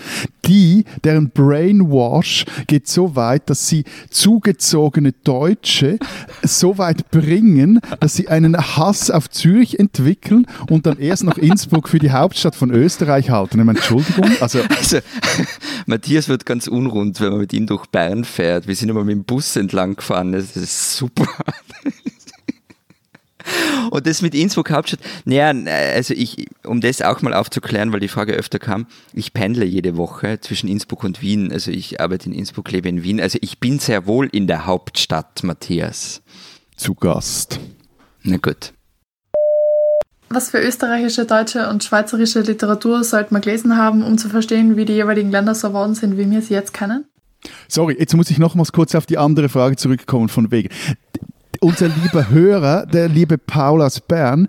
Die, deren Brainwash geht so weit, dass sie zugezogene Deutsche so weit bringen, dass sie einen Hass auf Zürich entwickeln und dann erst noch Innsbruck für die Hauptstadt von Österreich halten. Meine, Entschuldigung. Also, also
Matthias wird ganz unrund, wenn man mit ihm durch Bern fährt. Wir sind immer mit dem Bus entlang gefahren. Das ist super. Und das mit Innsbruck Hauptstadt, naja, also ich, um das auch mal aufzuklären, weil die Frage öfter kam, ich pendle jede Woche zwischen Innsbruck und Wien. Also ich arbeite in Innsbruck, lebe in Wien. Also ich bin sehr wohl in der Hauptstadt, Matthias.
Zu Gast.
Na gut.
Was für österreichische, deutsche und schweizerische Literatur sollte man gelesen haben, um zu verstehen, wie die jeweiligen Länder so geworden sind, wie wir sie jetzt kennen?
Sorry, jetzt muss ich nochmals kurz auf die andere Frage zurückkommen von wegen unser lieber Hörer, der liebe Paul aus Bern,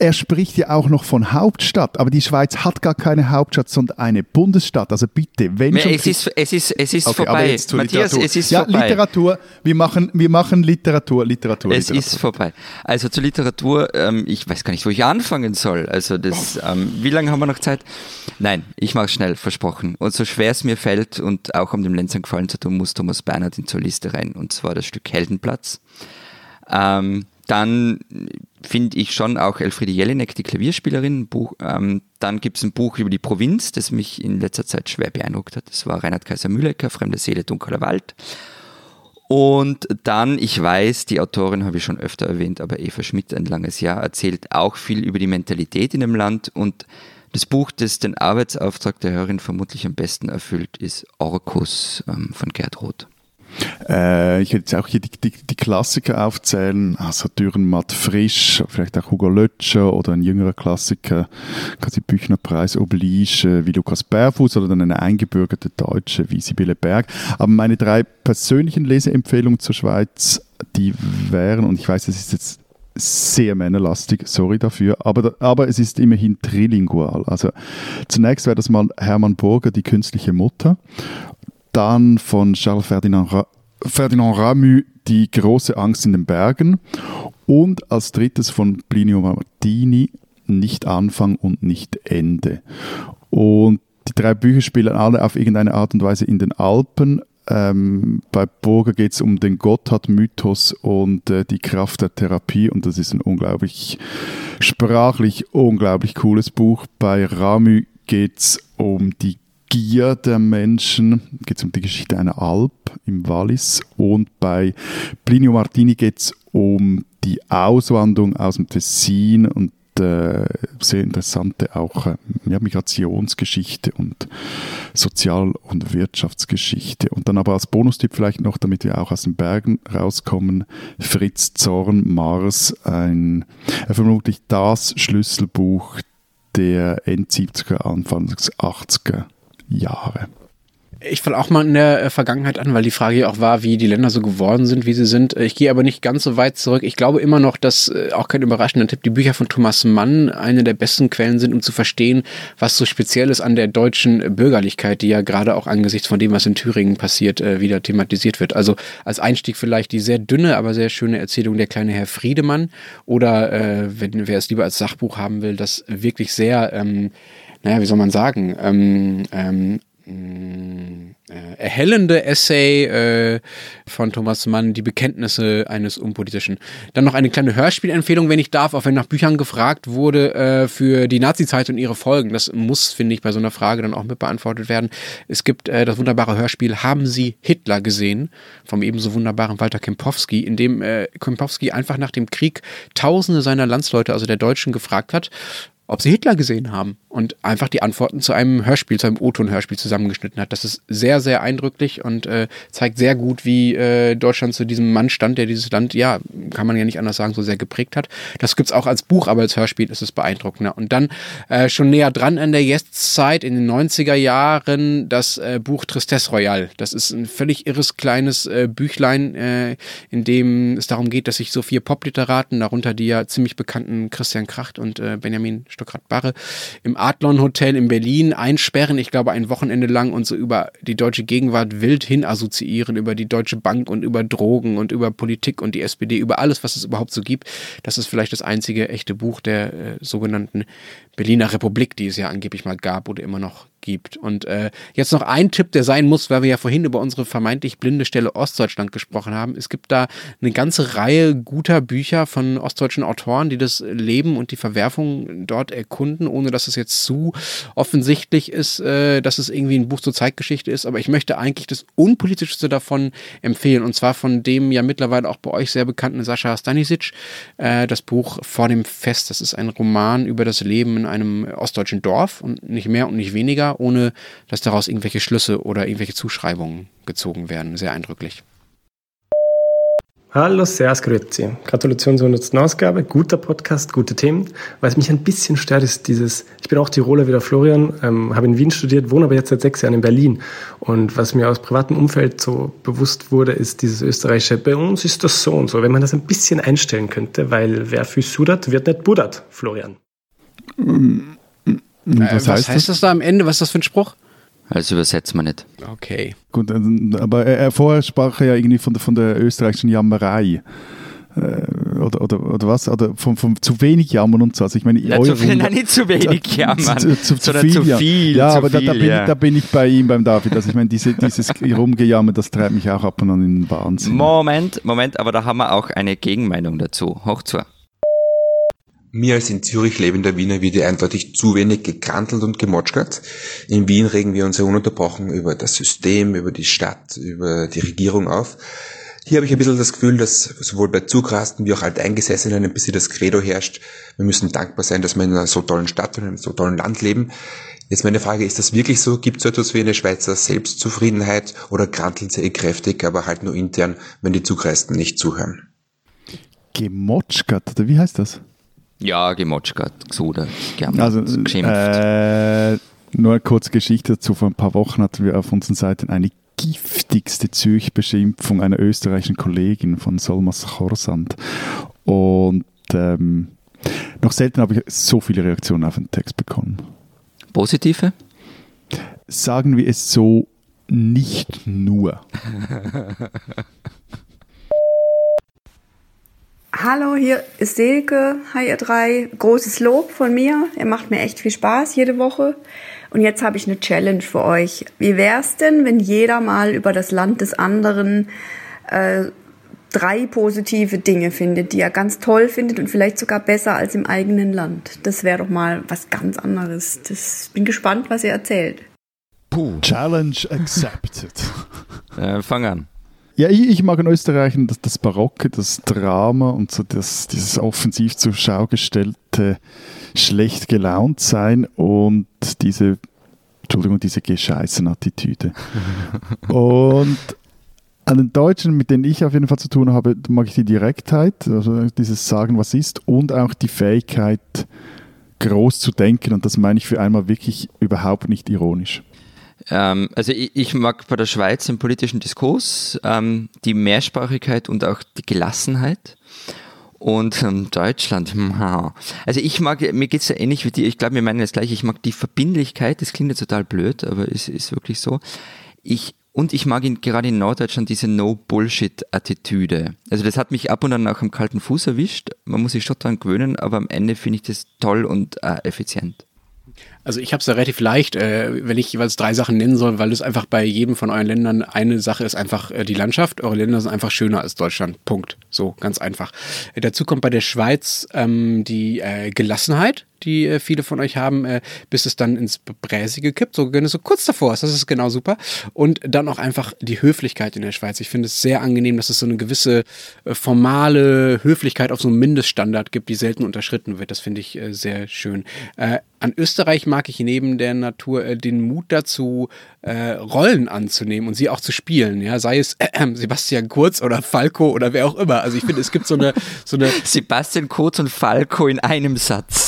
er spricht ja auch noch von Hauptstadt, aber die Schweiz hat gar keine Hauptstadt, sondern eine Bundesstadt. Also bitte, wenn
schon. Es ist, es ist, es ist okay, vorbei. Matthias,
Literatur.
es ist
ja,
vorbei.
Literatur. Wir machen, wir machen Literatur, Literatur.
Es
Literatur.
ist vorbei. Also zur Literatur, ähm, ich weiß gar nicht, wo ich anfangen soll. Also das, ähm, wie lange haben wir noch Zeit? Nein, ich mache schnell, versprochen. Und so schwer es mir fällt und auch um dem Lenzern gefallen zu tun, muss Thomas Bernhard in zur Liste rein. Und zwar das Stück Heldenplatz. Ähm, dann finde ich schon auch Elfriede Jelinek, die Klavierspielerin. Buch, ähm, dann gibt es ein Buch über die Provinz, das mich in letzter Zeit schwer beeindruckt hat. Das war Reinhard Kaiser Mühlecker, Fremde Seele, Dunkler Wald. Und dann, ich weiß, die Autorin habe ich schon öfter erwähnt, aber Eva Schmidt, ein langes Jahr, erzählt auch viel über die Mentalität in dem Land. Und das Buch, das den Arbeitsauftrag der Hörerin vermutlich am besten erfüllt, ist Orkus ähm, von Gerd Roth.
Äh, ich hätte jetzt auch hier die, die, die Klassiker aufzählen, also Dürrenmatt Frisch, vielleicht auch Hugo Lötscher oder ein jüngerer Klassiker, quasi Büchnerpreis Oblige, wie Lukas Bärfuß oder dann eine eingebürgerte Deutsche wie Sibylle Berg. Aber meine drei persönlichen Leseempfehlungen zur Schweiz, die wären, und ich weiß, das ist jetzt sehr männerlastig, sorry dafür, aber, aber es ist immerhin trilingual. Also zunächst wäre das mal Hermann Burger, die künstliche Mutter, dann von Charles Ferdinand, Ra Ferdinand Ramü, die große Angst in den Bergen und als drittes von Plinio Martini, nicht Anfang und nicht Ende. Und die drei Bücher spielen alle auf irgendeine Art und Weise in den Alpen. Ähm, bei Burger geht es um den Gotthard-Mythos und äh, die Kraft der Therapie und das ist ein unglaublich sprachlich unglaublich cooles Buch. Bei Ramü geht es um die Gier der Menschen, geht es um die Geschichte einer Alp im Wallis. Und bei Plinio Martini geht es um die Auswanderung aus dem Tessin und äh, sehr interessante auch äh, ja, Migrationsgeschichte und Sozial- und Wirtschaftsgeschichte. Und dann aber als Bonustipp vielleicht noch, damit wir auch aus den Bergen rauskommen, Fritz Zorn, Mars, ein äh, vermutlich das Schlüsselbuch der End 70er, Anfang 80er Jahre.
Ich falle auch mal in der äh, Vergangenheit an, weil die Frage ja auch war, wie die Länder so geworden sind, wie sie sind. Ich gehe aber nicht ganz so weit zurück. Ich glaube immer noch, dass, äh, auch kein überraschender Tipp, die Bücher von Thomas Mann eine der besten Quellen sind, um zu verstehen, was so speziell ist an der deutschen Bürgerlichkeit, die ja gerade auch angesichts von dem, was in Thüringen passiert, äh, wieder thematisiert wird. Also als Einstieg vielleicht die sehr dünne, aber sehr schöne Erzählung Der kleine Herr Friedemann oder, äh, wenn wer es lieber als Sachbuch haben will, das wirklich sehr, ähm, naja, wie soll man sagen, ähm, ähm, äh, erhellende Essay äh, von Thomas Mann, die Bekenntnisse eines Unpolitischen. Dann noch eine kleine Hörspielempfehlung, wenn ich darf, auch wenn nach Büchern gefragt wurde äh, für die Nazi-Zeit und ihre Folgen. Das muss, finde ich, bei so einer Frage dann auch mit beantwortet werden. Es gibt äh, das wunderbare Hörspiel Haben Sie Hitler gesehen? vom ebenso wunderbaren Walter Kempowski, in dem äh, Kempowski einfach nach dem Krieg Tausende seiner Landsleute, also der Deutschen, gefragt hat, ob sie Hitler gesehen haben und einfach die Antworten zu einem Hörspiel, zu einem O-Ton-Hörspiel zusammengeschnitten hat. Das ist sehr, sehr eindrücklich und äh, zeigt sehr gut, wie äh, Deutschland zu diesem Mann stand, der dieses Land, ja, kann man ja nicht anders sagen, so sehr geprägt hat. Das gibt's auch als Buch, aber als Hörspiel ist es beeindruckender. Und dann äh, schon näher dran an der Jetztzeit, in den 90er Jahren, das äh, Buch Tristesse Royale. Das ist ein völlig irres kleines äh, Büchlein, äh, in dem es darum geht, dass sich so vier Popliteraten, darunter die ja ziemlich bekannten Christian Kracht und äh, Benjamin Stuckrad-Barre, im Adlon Hotel in Berlin einsperren, ich glaube ein Wochenende lang und so über die deutsche Gegenwart wild hin assoziieren, über die Deutsche Bank und über Drogen und über Politik und die SPD, über alles, was es überhaupt so gibt. Das ist vielleicht das einzige echte Buch der äh, sogenannten Berliner Republik, die es ja angeblich mal gab oder immer noch gibt. Und äh, jetzt noch ein Tipp, der sein muss, weil wir ja vorhin über unsere vermeintlich blinde Stelle Ostdeutschland gesprochen haben. Es gibt da eine ganze Reihe guter Bücher von ostdeutschen Autoren, die das Leben und die Verwerfungen dort erkunden, ohne dass es jetzt zu offensichtlich ist, äh, dass es irgendwie ein Buch zur Zeitgeschichte ist. Aber ich möchte eigentlich das Unpolitischste davon empfehlen. Und zwar von dem ja mittlerweile auch bei euch sehr bekannten Sascha Stanisic, äh, das Buch Vor dem Fest. Das ist ein Roman über das Leben in einem ostdeutschen Dorf und nicht mehr und nicht weniger ohne dass daraus irgendwelche Schlüsse oder irgendwelche Zuschreibungen gezogen werden. Sehr eindrücklich.
Hallo, Servus, Grüezi. Gratulation zur 100. Ausgabe. Guter Podcast, gute Themen. Was mich ein bisschen stört, ist dieses, ich bin auch Tiroler wie der Florian, ähm, habe in Wien studiert, wohne aber jetzt seit sechs Jahren in Berlin. Und was mir aus privatem Umfeld so bewusst wurde, ist dieses österreichische, bei uns ist das so und so. Wenn man das ein bisschen einstellen könnte, weil wer viel sudert, wird nicht buddert, Florian.
Mm, was, äh, was heißt, heißt das? das da am Ende? Was ist das für ein Spruch?
Also übersetzt man nicht.
Okay.
Gut, aber er, vorher sprach er ja irgendwie von der, von der österreichischen Jammerei. Äh, oder, oder, oder was? Oder von, von zu wenig jammern und so. Also ich meine,
ja, zu viel, nein, nicht zu wenig jammern,
zu, zu, zu viel, zu viel. Ja, zu aber viel, da, da, bin ja. ich, da, bin ich, bei ihm, beim David. Also ich meine, diese, dieses Rumgejammer, das treibt mich auch ab und an in den Wahnsinn.
Moment, Moment, aber da haben wir auch eine Gegenmeinung dazu. Hoch zu.
Mir als in Zürich lebender Wiener wird eindeutig zu wenig gekrantelt und gemotschert. In Wien regen wir uns ja ununterbrochen über das System, über die Stadt, über die Regierung auf. Hier habe ich ein bisschen das Gefühl, dass sowohl bei Zugrasten wie auch Alteingesessenen ein bisschen das Credo herrscht. Wir müssen dankbar sein, dass wir in einer so tollen Stadt und in einem so tollen Land leben. Jetzt meine Frage, ist das wirklich so? Gibt es so etwas wie eine Schweizer Selbstzufriedenheit oder granteln sie eh kräftig, aber halt nur intern, wenn die Zugreisten nicht zuhören?
Gemotschgert, oder wie heißt das?
Ja, gemotschgert, gesudert,
also, geschimpft. Äh, nur eine kurze Geschichte dazu. Vor ein paar Wochen hatten wir auf unseren Seiten eine giftigste Zürich-Beschimpfung einer österreichischen Kollegin von Solmas Chorsand. Und ähm, noch selten habe ich so viele Reaktionen auf den Text bekommen.
Positive?
Sagen wir es so, nicht nur.
Hallo, hier ist Silke. Hi ihr drei. Großes Lob von mir. Er macht mir echt viel Spaß jede Woche. Und jetzt habe ich eine Challenge für euch. Wie wäre es denn, wenn jeder mal über das Land des anderen äh, drei positive Dinge findet, die er ganz toll findet und vielleicht sogar besser als im eigenen Land. Das wäre doch mal was ganz anderes. Das bin gespannt, was ihr erzählt.
Puh. Challenge accepted.
äh, fang an.
Ja, ich, ich, mag in Österreich das, das Barocke, das Drama und so das, dieses offensiv zur Schau gestellte schlecht gelaunt sein und diese, Entschuldigung, diese Gescheißen-Attitüde. und an den Deutschen, mit denen ich auf jeden Fall zu tun habe, mag ich die Direktheit, also dieses Sagen, was ist, und auch die Fähigkeit, groß zu denken. Und das meine ich für einmal wirklich überhaupt nicht ironisch.
Ähm, also ich, ich, mag bei der Schweiz im politischen Diskurs ähm, die Mehrsprachigkeit und auch die Gelassenheit. Und ähm, Deutschland, also ich mag, mir geht es ja ähnlich wie dir, ich glaube, wir meinen das gleiche, ich mag die Verbindlichkeit, das klingt jetzt total blöd, aber es ist wirklich so. Ich und ich mag ihn gerade in Norddeutschland diese No-Bullshit-Attitüde. Also das hat mich ab und an auch am kalten Fuß erwischt. Man muss sich schon daran gewöhnen, aber am Ende finde ich das toll und äh, effizient.
Also ich habe es ja relativ leicht, äh, wenn ich jeweils drei Sachen nennen soll, weil es einfach bei jedem von euren Ländern eine Sache ist einfach äh, die Landschaft. Eure Länder sind einfach schöner als Deutschland. Punkt. So, ganz einfach. Äh, dazu kommt bei der Schweiz ähm, die äh, Gelassenheit die äh, viele von euch haben, äh, bis es dann ins Bräsige kippt, so wenn es so kurz davor ist. Das ist genau super. Und dann auch einfach die Höflichkeit in der Schweiz. Ich finde es sehr angenehm, dass es so eine gewisse äh, formale Höflichkeit auf so einem Mindeststandard gibt, die selten unterschritten wird. Das finde ich äh, sehr schön. Äh, an Österreich mag ich neben der Natur äh, den Mut dazu, äh, Rollen anzunehmen und sie auch zu spielen. Ja, sei es äh, Sebastian Kurz oder Falco oder wer auch immer. Also ich finde, es gibt so eine, so eine
Sebastian Kurz und Falco in einem Satz.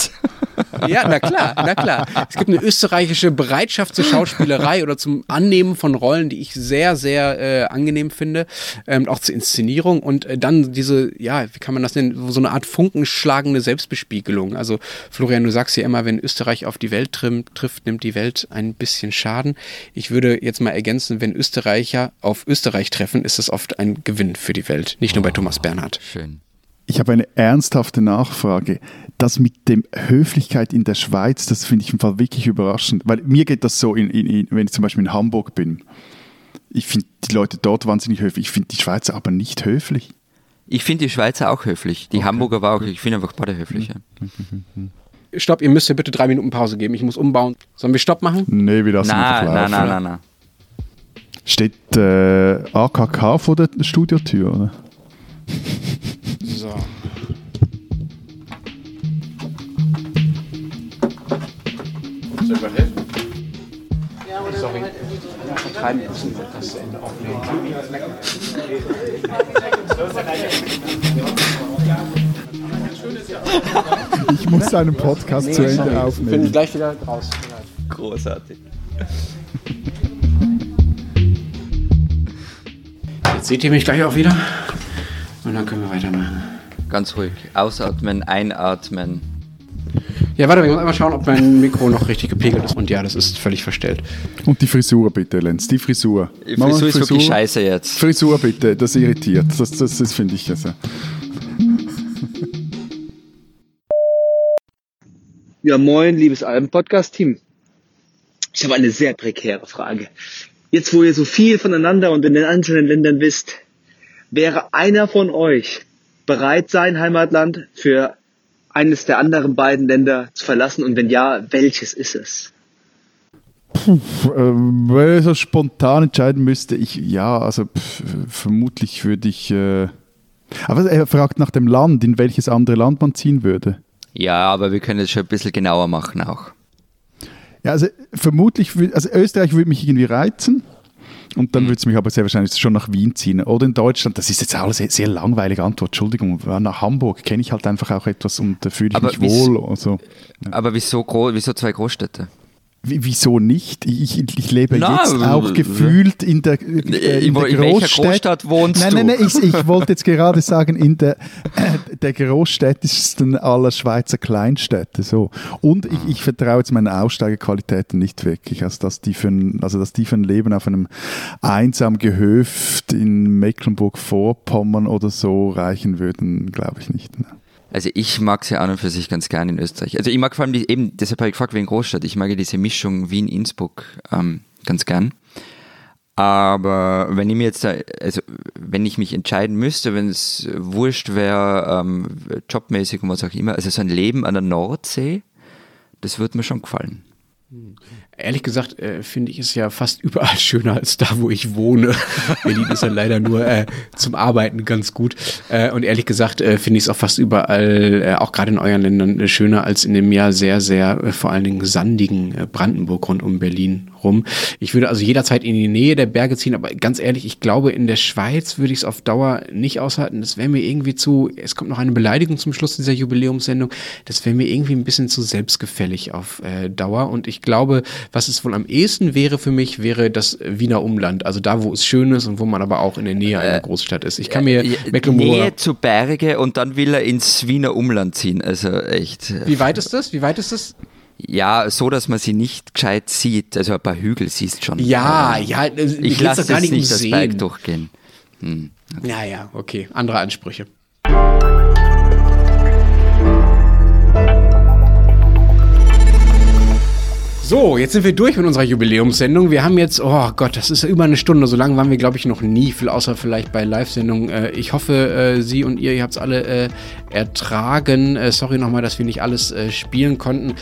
Ja, na klar, na klar. Es gibt eine österreichische Bereitschaft zur Schauspielerei oder zum Annehmen von Rollen, die ich sehr, sehr äh, angenehm finde, ähm, auch zur Inszenierung und äh, dann diese, ja, wie kann man das nennen, so eine Art funkenschlagende Selbstbespiegelung. Also Florian, du sagst ja immer, wenn Österreich auf die Welt trifft, nimmt die Welt ein bisschen Schaden. Ich würde jetzt mal ergänzen, wenn Österreicher auf Österreich treffen, ist das oft ein Gewinn für die Welt, nicht nur bei Thomas Bernhard.
Schön.
Ich habe eine ernsthafte Nachfrage. Das mit dem Höflichkeit in der Schweiz, das finde ich im Fall wirklich überraschend. Weil mir geht das so, in, in, wenn ich zum Beispiel in Hamburg bin. Ich finde die Leute dort wahnsinnig höflich. Ich finde die Schweizer aber nicht höflich.
Ich finde die Schweizer auch höflich. Die okay. Hamburger war auch, ich finde einfach beide höflich.
Stopp, ihr müsst mir bitte drei Minuten Pause geben. Ich muss umbauen. Sollen wir Stopp machen?
Nee, wir lassen
na, einfach laufen. Nein, nein, nein, nein.
Steht äh, AKK vor der Studiotür, oder?
So. Soll ich mal helfen? Ja, oder Sorry. Ja, vertreiben jetzt den Podcast zu Ende aufnehmen.
Ich muss einen Podcast nee, zu Ende sorry. aufnehmen. Ich
bin gleich wieder raus.
Großartig.
Jetzt seht ihr mich gleich auch wieder. Und dann können wir weitermachen.
Ganz ruhig. Ausatmen, einatmen.
Ja, warte, ich muss einmal schauen, ob mein Mikro noch richtig gepegelt ist. Und ja, das ist völlig verstellt.
Und die Frisur bitte, Lenz. Die Frisur.
Die Frisur, Frisur ist wirklich scheiße jetzt.
Frisur bitte, das irritiert. Das, das, das finde ich also.
Ja, moin, liebes Alben-Podcast-Team. Ich habe eine sehr prekäre Frage. Jetzt, wo ihr so viel voneinander und in den einzelnen Ländern wisst, wäre einer von euch bereit, sein Heimatland für eines der anderen beiden Länder zu verlassen? Und wenn ja, welches ist es?
Puh, äh, wenn ich so spontan entscheiden müsste, ich ja, also pff, vermutlich würde ich. Äh, aber er fragt nach dem Land, in welches andere Land man ziehen würde.
Ja, aber wir können es schon ein bisschen genauer machen auch.
Ja, also vermutlich, also Österreich würde mich irgendwie reizen. Und dann mhm. würde es mich aber sehr wahrscheinlich schon nach Wien ziehen. Oder in Deutschland, das ist jetzt auch eine sehr, sehr langweilige Antwort, Entschuldigung. Nach Hamburg kenne ich halt einfach auch etwas und da fühle ich aber mich wohl. Also,
ja. Aber wieso, wieso zwei Großstädte?
Wieso nicht? Ich, ich lebe Na, jetzt auch gefühlt in der,
äh, in, in der Großstadt. Großstadt wohnst
nein, nein, nein, ich, ich wollte jetzt gerade sagen, in der, äh, der großstädtischsten aller Schweizer Kleinstädte. So. Und ich, ich vertraue jetzt meinen Aussteigerqualitäten nicht wirklich. Also dass, die für ein, also, dass die für ein Leben auf einem einsamen Gehöft in Mecklenburg-Vorpommern oder so reichen würden, glaube ich nicht. Ne?
Also ich mag sie an und für sich ganz gerne in Österreich. Also ich mag vor allem die, eben, deshalb habe ich gefragt wegen Großstadt, ich mag ja diese Mischung Wien-Innsbruck ähm, ganz gern. Aber wenn ich mir jetzt, also wenn ich mich entscheiden müsste, wenn es wurscht wäre, ähm, jobmäßig und was auch immer, also so ein Leben an der Nordsee, das würde mir schon gefallen.
Ehrlich gesagt äh, finde ich es ja fast überall schöner als da, wo ich wohne. Berlin ist ja leider nur äh, zum Arbeiten ganz gut. Äh, und ehrlich gesagt äh, finde ich es auch fast überall, äh, auch gerade in euren Ländern, äh, schöner als in dem ja sehr, sehr vor allen Dingen sandigen Brandenburg rund um Berlin rum. Ich würde also jederzeit in die Nähe der Berge ziehen, aber ganz ehrlich, ich glaube, in der Schweiz würde ich es auf Dauer nicht aushalten. Das wäre mir irgendwie zu, es kommt noch eine Beleidigung zum Schluss dieser Jubiläumssendung, das wäre mir irgendwie ein bisschen zu selbstgefällig auf äh, Dauer. Und ich glaube, was es wohl am ehesten wäre für mich, wäre das Wiener Umland. Also da, wo es schön ist und wo man aber auch in der Nähe einer äh, Großstadt ist. Ich kann mir äh,
Mecklenburg Nähe zu Berge und dann will er ins Wiener Umland ziehen. Also echt.
Wie weit ist das? Wie weit ist das?
Ja, so, dass man sie nicht gescheit sieht. Also ein paar Hügel siehst schon.
Ja, ja.
Ich lasse gar nicht, nicht das Berg durchgehen.
Hm. Ja, ja, okay. Andere Ansprüche. So, jetzt sind wir durch mit unserer Jubiläumssendung. Wir haben jetzt, oh Gott, das ist über eine Stunde. So lange waren wir, glaube ich, noch nie, viel außer vielleicht bei Live-Sendungen. Äh, ich hoffe, äh, Sie und ihr, ihr habt es alle äh, ertragen. Äh, sorry nochmal, dass wir nicht alles äh, spielen konnten.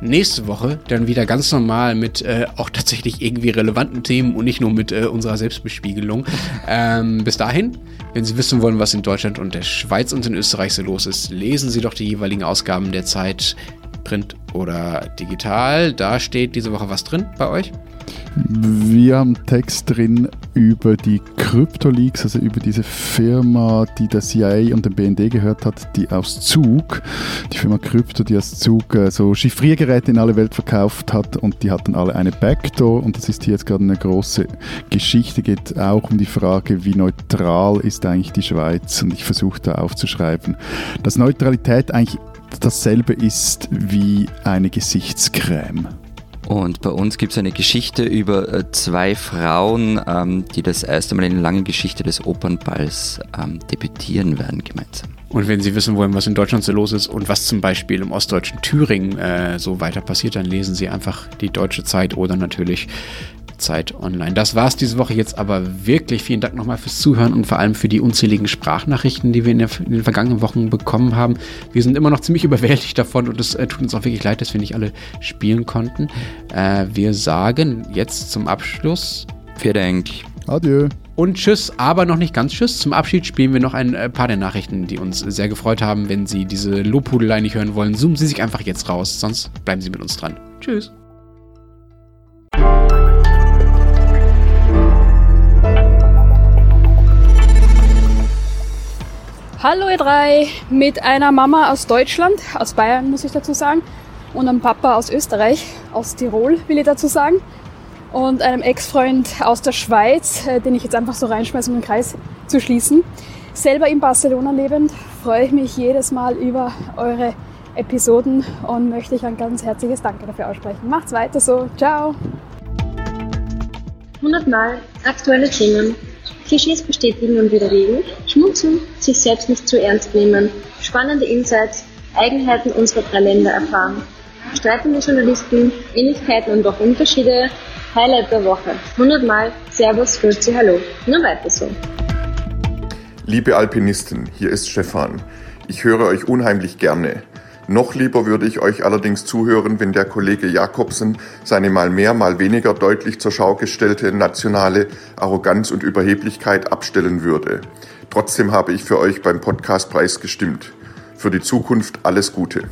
Nächste Woche dann wieder ganz normal mit äh, auch tatsächlich irgendwie relevanten Themen und nicht nur mit unserer Selbstbespiegelung. Ähm, bis dahin, wenn Sie wissen wollen, was in Deutschland und der Schweiz und in Österreich so los ist, lesen Sie doch die jeweiligen Ausgaben der Zeit Print oder digital. Da steht diese Woche was drin bei euch?
Wir haben Text drin über die Crypto-Leaks, also über diese Firma, die der CIA und dem BND gehört hat, die aus Zug, die Firma Crypto, die aus Zug äh, so Chiffriergeräte in alle Welt verkauft hat und die hatten alle eine Backdoor und das ist hier jetzt gerade eine große Geschichte, geht auch um die Frage, wie neutral ist eigentlich die Schweiz und ich versuche da aufzuschreiben, dass Neutralität eigentlich dasselbe ist wie eine Gesichtscreme.
Und bei uns gibt es eine Geschichte über äh, zwei Frauen, ähm, die das erste Mal in der langen Geschichte des Opernballs ähm, debütieren werden gemeinsam.
Und wenn Sie wissen wollen, was in Deutschland so los ist und was zum Beispiel im ostdeutschen Thüringen äh, so weiter passiert, dann lesen Sie einfach die Deutsche Zeit oder natürlich Zeit online. Das war es diese Woche jetzt aber wirklich. Vielen Dank nochmal fürs Zuhören und vor allem für die unzähligen Sprachnachrichten, die wir in, der, in den vergangenen Wochen bekommen haben. Wir sind immer noch ziemlich überwältigt davon und es äh, tut uns auch wirklich leid, dass wir nicht alle spielen konnten. Äh, wir sagen jetzt zum Abschluss.
Vielen Dank.
Adieu.
Und tschüss, aber noch nicht ganz tschüss. Zum Abschied spielen wir noch ein äh, paar der Nachrichten, die uns sehr gefreut haben. Wenn Sie diese Lobhudelei nicht hören wollen, zoomen Sie sich einfach jetzt raus, sonst bleiben Sie mit uns dran. Tschüss.
Hallo ihr drei, mit einer Mama aus Deutschland, aus Bayern muss ich dazu sagen, und einem Papa aus Österreich, aus Tirol will ich dazu sagen, und einem Ex-Freund aus der Schweiz, äh, den ich jetzt einfach so reinschmeiße, um den Kreis zu schließen. Selber in Barcelona lebend, freue ich mich jedes Mal über eure Episoden und möchte ich ein ganz herzliches Danke dafür aussprechen. Macht's weiter so, ciao!
100 Mal aktuelle Themen Klischees bestätigen und widerlegen, schmunzeln, sich selbst nicht zu ernst nehmen, spannende Insights, Eigenheiten unserer drei Länder erfahren, streitende Journalisten, Ähnlichkeiten und auch Unterschiede, Highlight der Woche. 100 Mal Servus, Grüezi, Hallo. Nur weiter so.
Liebe Alpinisten, hier ist Stefan. Ich höre euch unheimlich gerne. Noch lieber würde ich euch allerdings zuhören, wenn der Kollege Jakobsen seine mal mehr, mal weniger deutlich zur Schau gestellte nationale Arroganz und Überheblichkeit abstellen würde. Trotzdem habe ich für euch beim Podcastpreis gestimmt. Für die Zukunft alles Gute.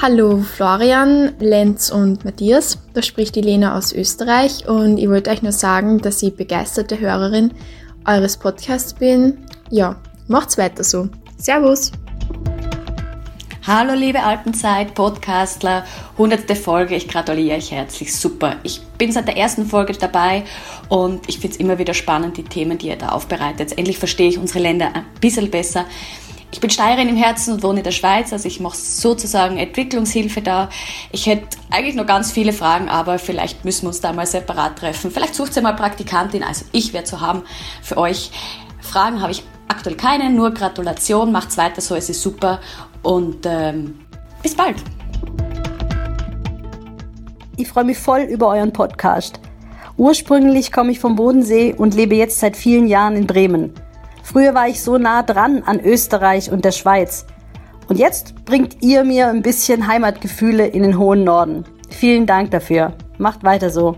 Hallo Florian, Lenz und Matthias. Da spricht die Lena aus Österreich und ich wollte euch nur sagen, dass ich begeisterte Hörerin eures Podcasts bin. Ja, macht's weiter so. Servus!
Hallo liebe Alpenzeit Podcastler, hundertste Folge, ich gratuliere euch herzlich, super. Ich bin seit der ersten Folge dabei und ich finde es immer wieder spannend, die Themen, die ihr da aufbereitet. Endlich verstehe ich unsere Länder ein bisschen besser. Ich bin Steirerin im Herzen und wohne in der Schweiz, also ich mache sozusagen Entwicklungshilfe da. Ich hätte eigentlich noch ganz viele Fragen, aber vielleicht müssen wir uns da mal separat treffen. Vielleicht sucht ihr mal Praktikantin, also ich werde zu haben für euch. Fragen habe ich aktuell keine, nur Gratulation, macht's weiter so, es ist super und ähm, bis bald.
Ich freue mich voll über euren Podcast. Ursprünglich komme ich vom Bodensee und lebe jetzt seit vielen Jahren in Bremen. Früher war ich so nah dran an Österreich und der Schweiz. Und jetzt bringt ihr mir ein bisschen Heimatgefühle in den hohen Norden. Vielen Dank dafür. Macht weiter so.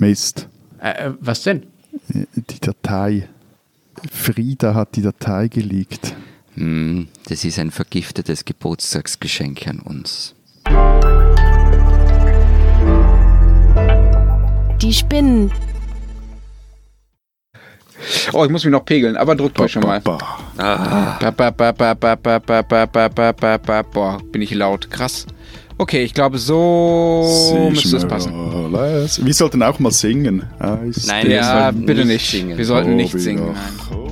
Mist.
Äh, äh was denn?
Die Datei. Frieda hat die Datei geleakt.
Hm, das ist ein vergiftetes Geburtstagsgeschenk an uns.
Die Spinnen.
Oh, ich muss mich noch pegeln, aber drückt euch schon mal. Boah, bin ich laut. Krass. Okay, ich glaube, so müsste es passen.
Wir sollten auch mal singen.
Nein, ja, bitte nicht. Singen. Wir sollten nicht singen. Nein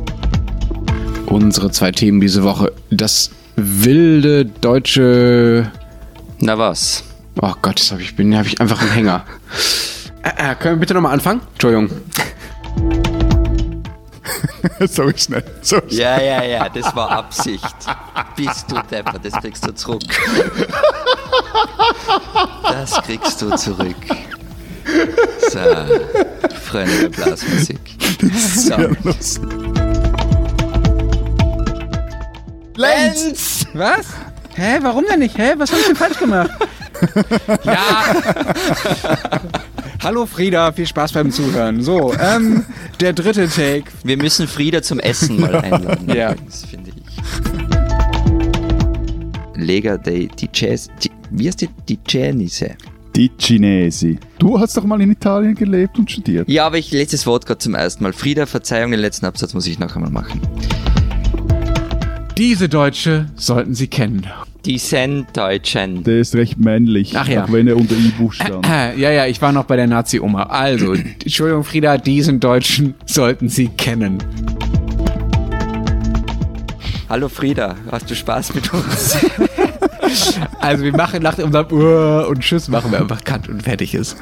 unsere zwei Themen diese Woche. Das wilde deutsche.
Na was?
Oh Gott, das hab ich, bin, hab ich einfach einen Hänger. Äh, äh, können wir bitte nochmal anfangen? Entschuldigung.
so schnell. So schnell.
Ja, ja, ja, das war Absicht. Bist du Depper, das kriegst du zurück. Das kriegst du zurück. So, Freunde der Blasmusik. So.
Lenz! Was? Hä, warum denn nicht? Hä, was hab ich denn falsch gemacht? ja. Hallo Frieda, viel Spaß beim Zuhören. So, ähm, der dritte Take.
Wir müssen Frieda zum Essen mal einladen.
ja.
finde ich. Lega dei Ticesi. Wie heißt die? Die Cenise.
Die Chinesi. Du hast doch mal in Italien gelebt und studiert.
Ja, aber ich lese das Wort gerade zum ersten Mal. Frieda, Verzeihung, den letzten Absatz muss ich noch einmal machen.
Diese Deutsche sollten Sie kennen.
Die Zen-Deutschen.
Der ist recht männlich,
Ach ja.
auch wenn er unter I-Buch stand.
Äh, äh, ja, ja, ich war noch bei der Nazi-Oma. Also, Entschuldigung, Frieda, diesen Deutschen sollten Sie kennen.
Hallo Frieda, hast du Spaß mit uns?
also wir machen nach unserem Uhr und Tschüss machen wir einfach Kant und fertig ist.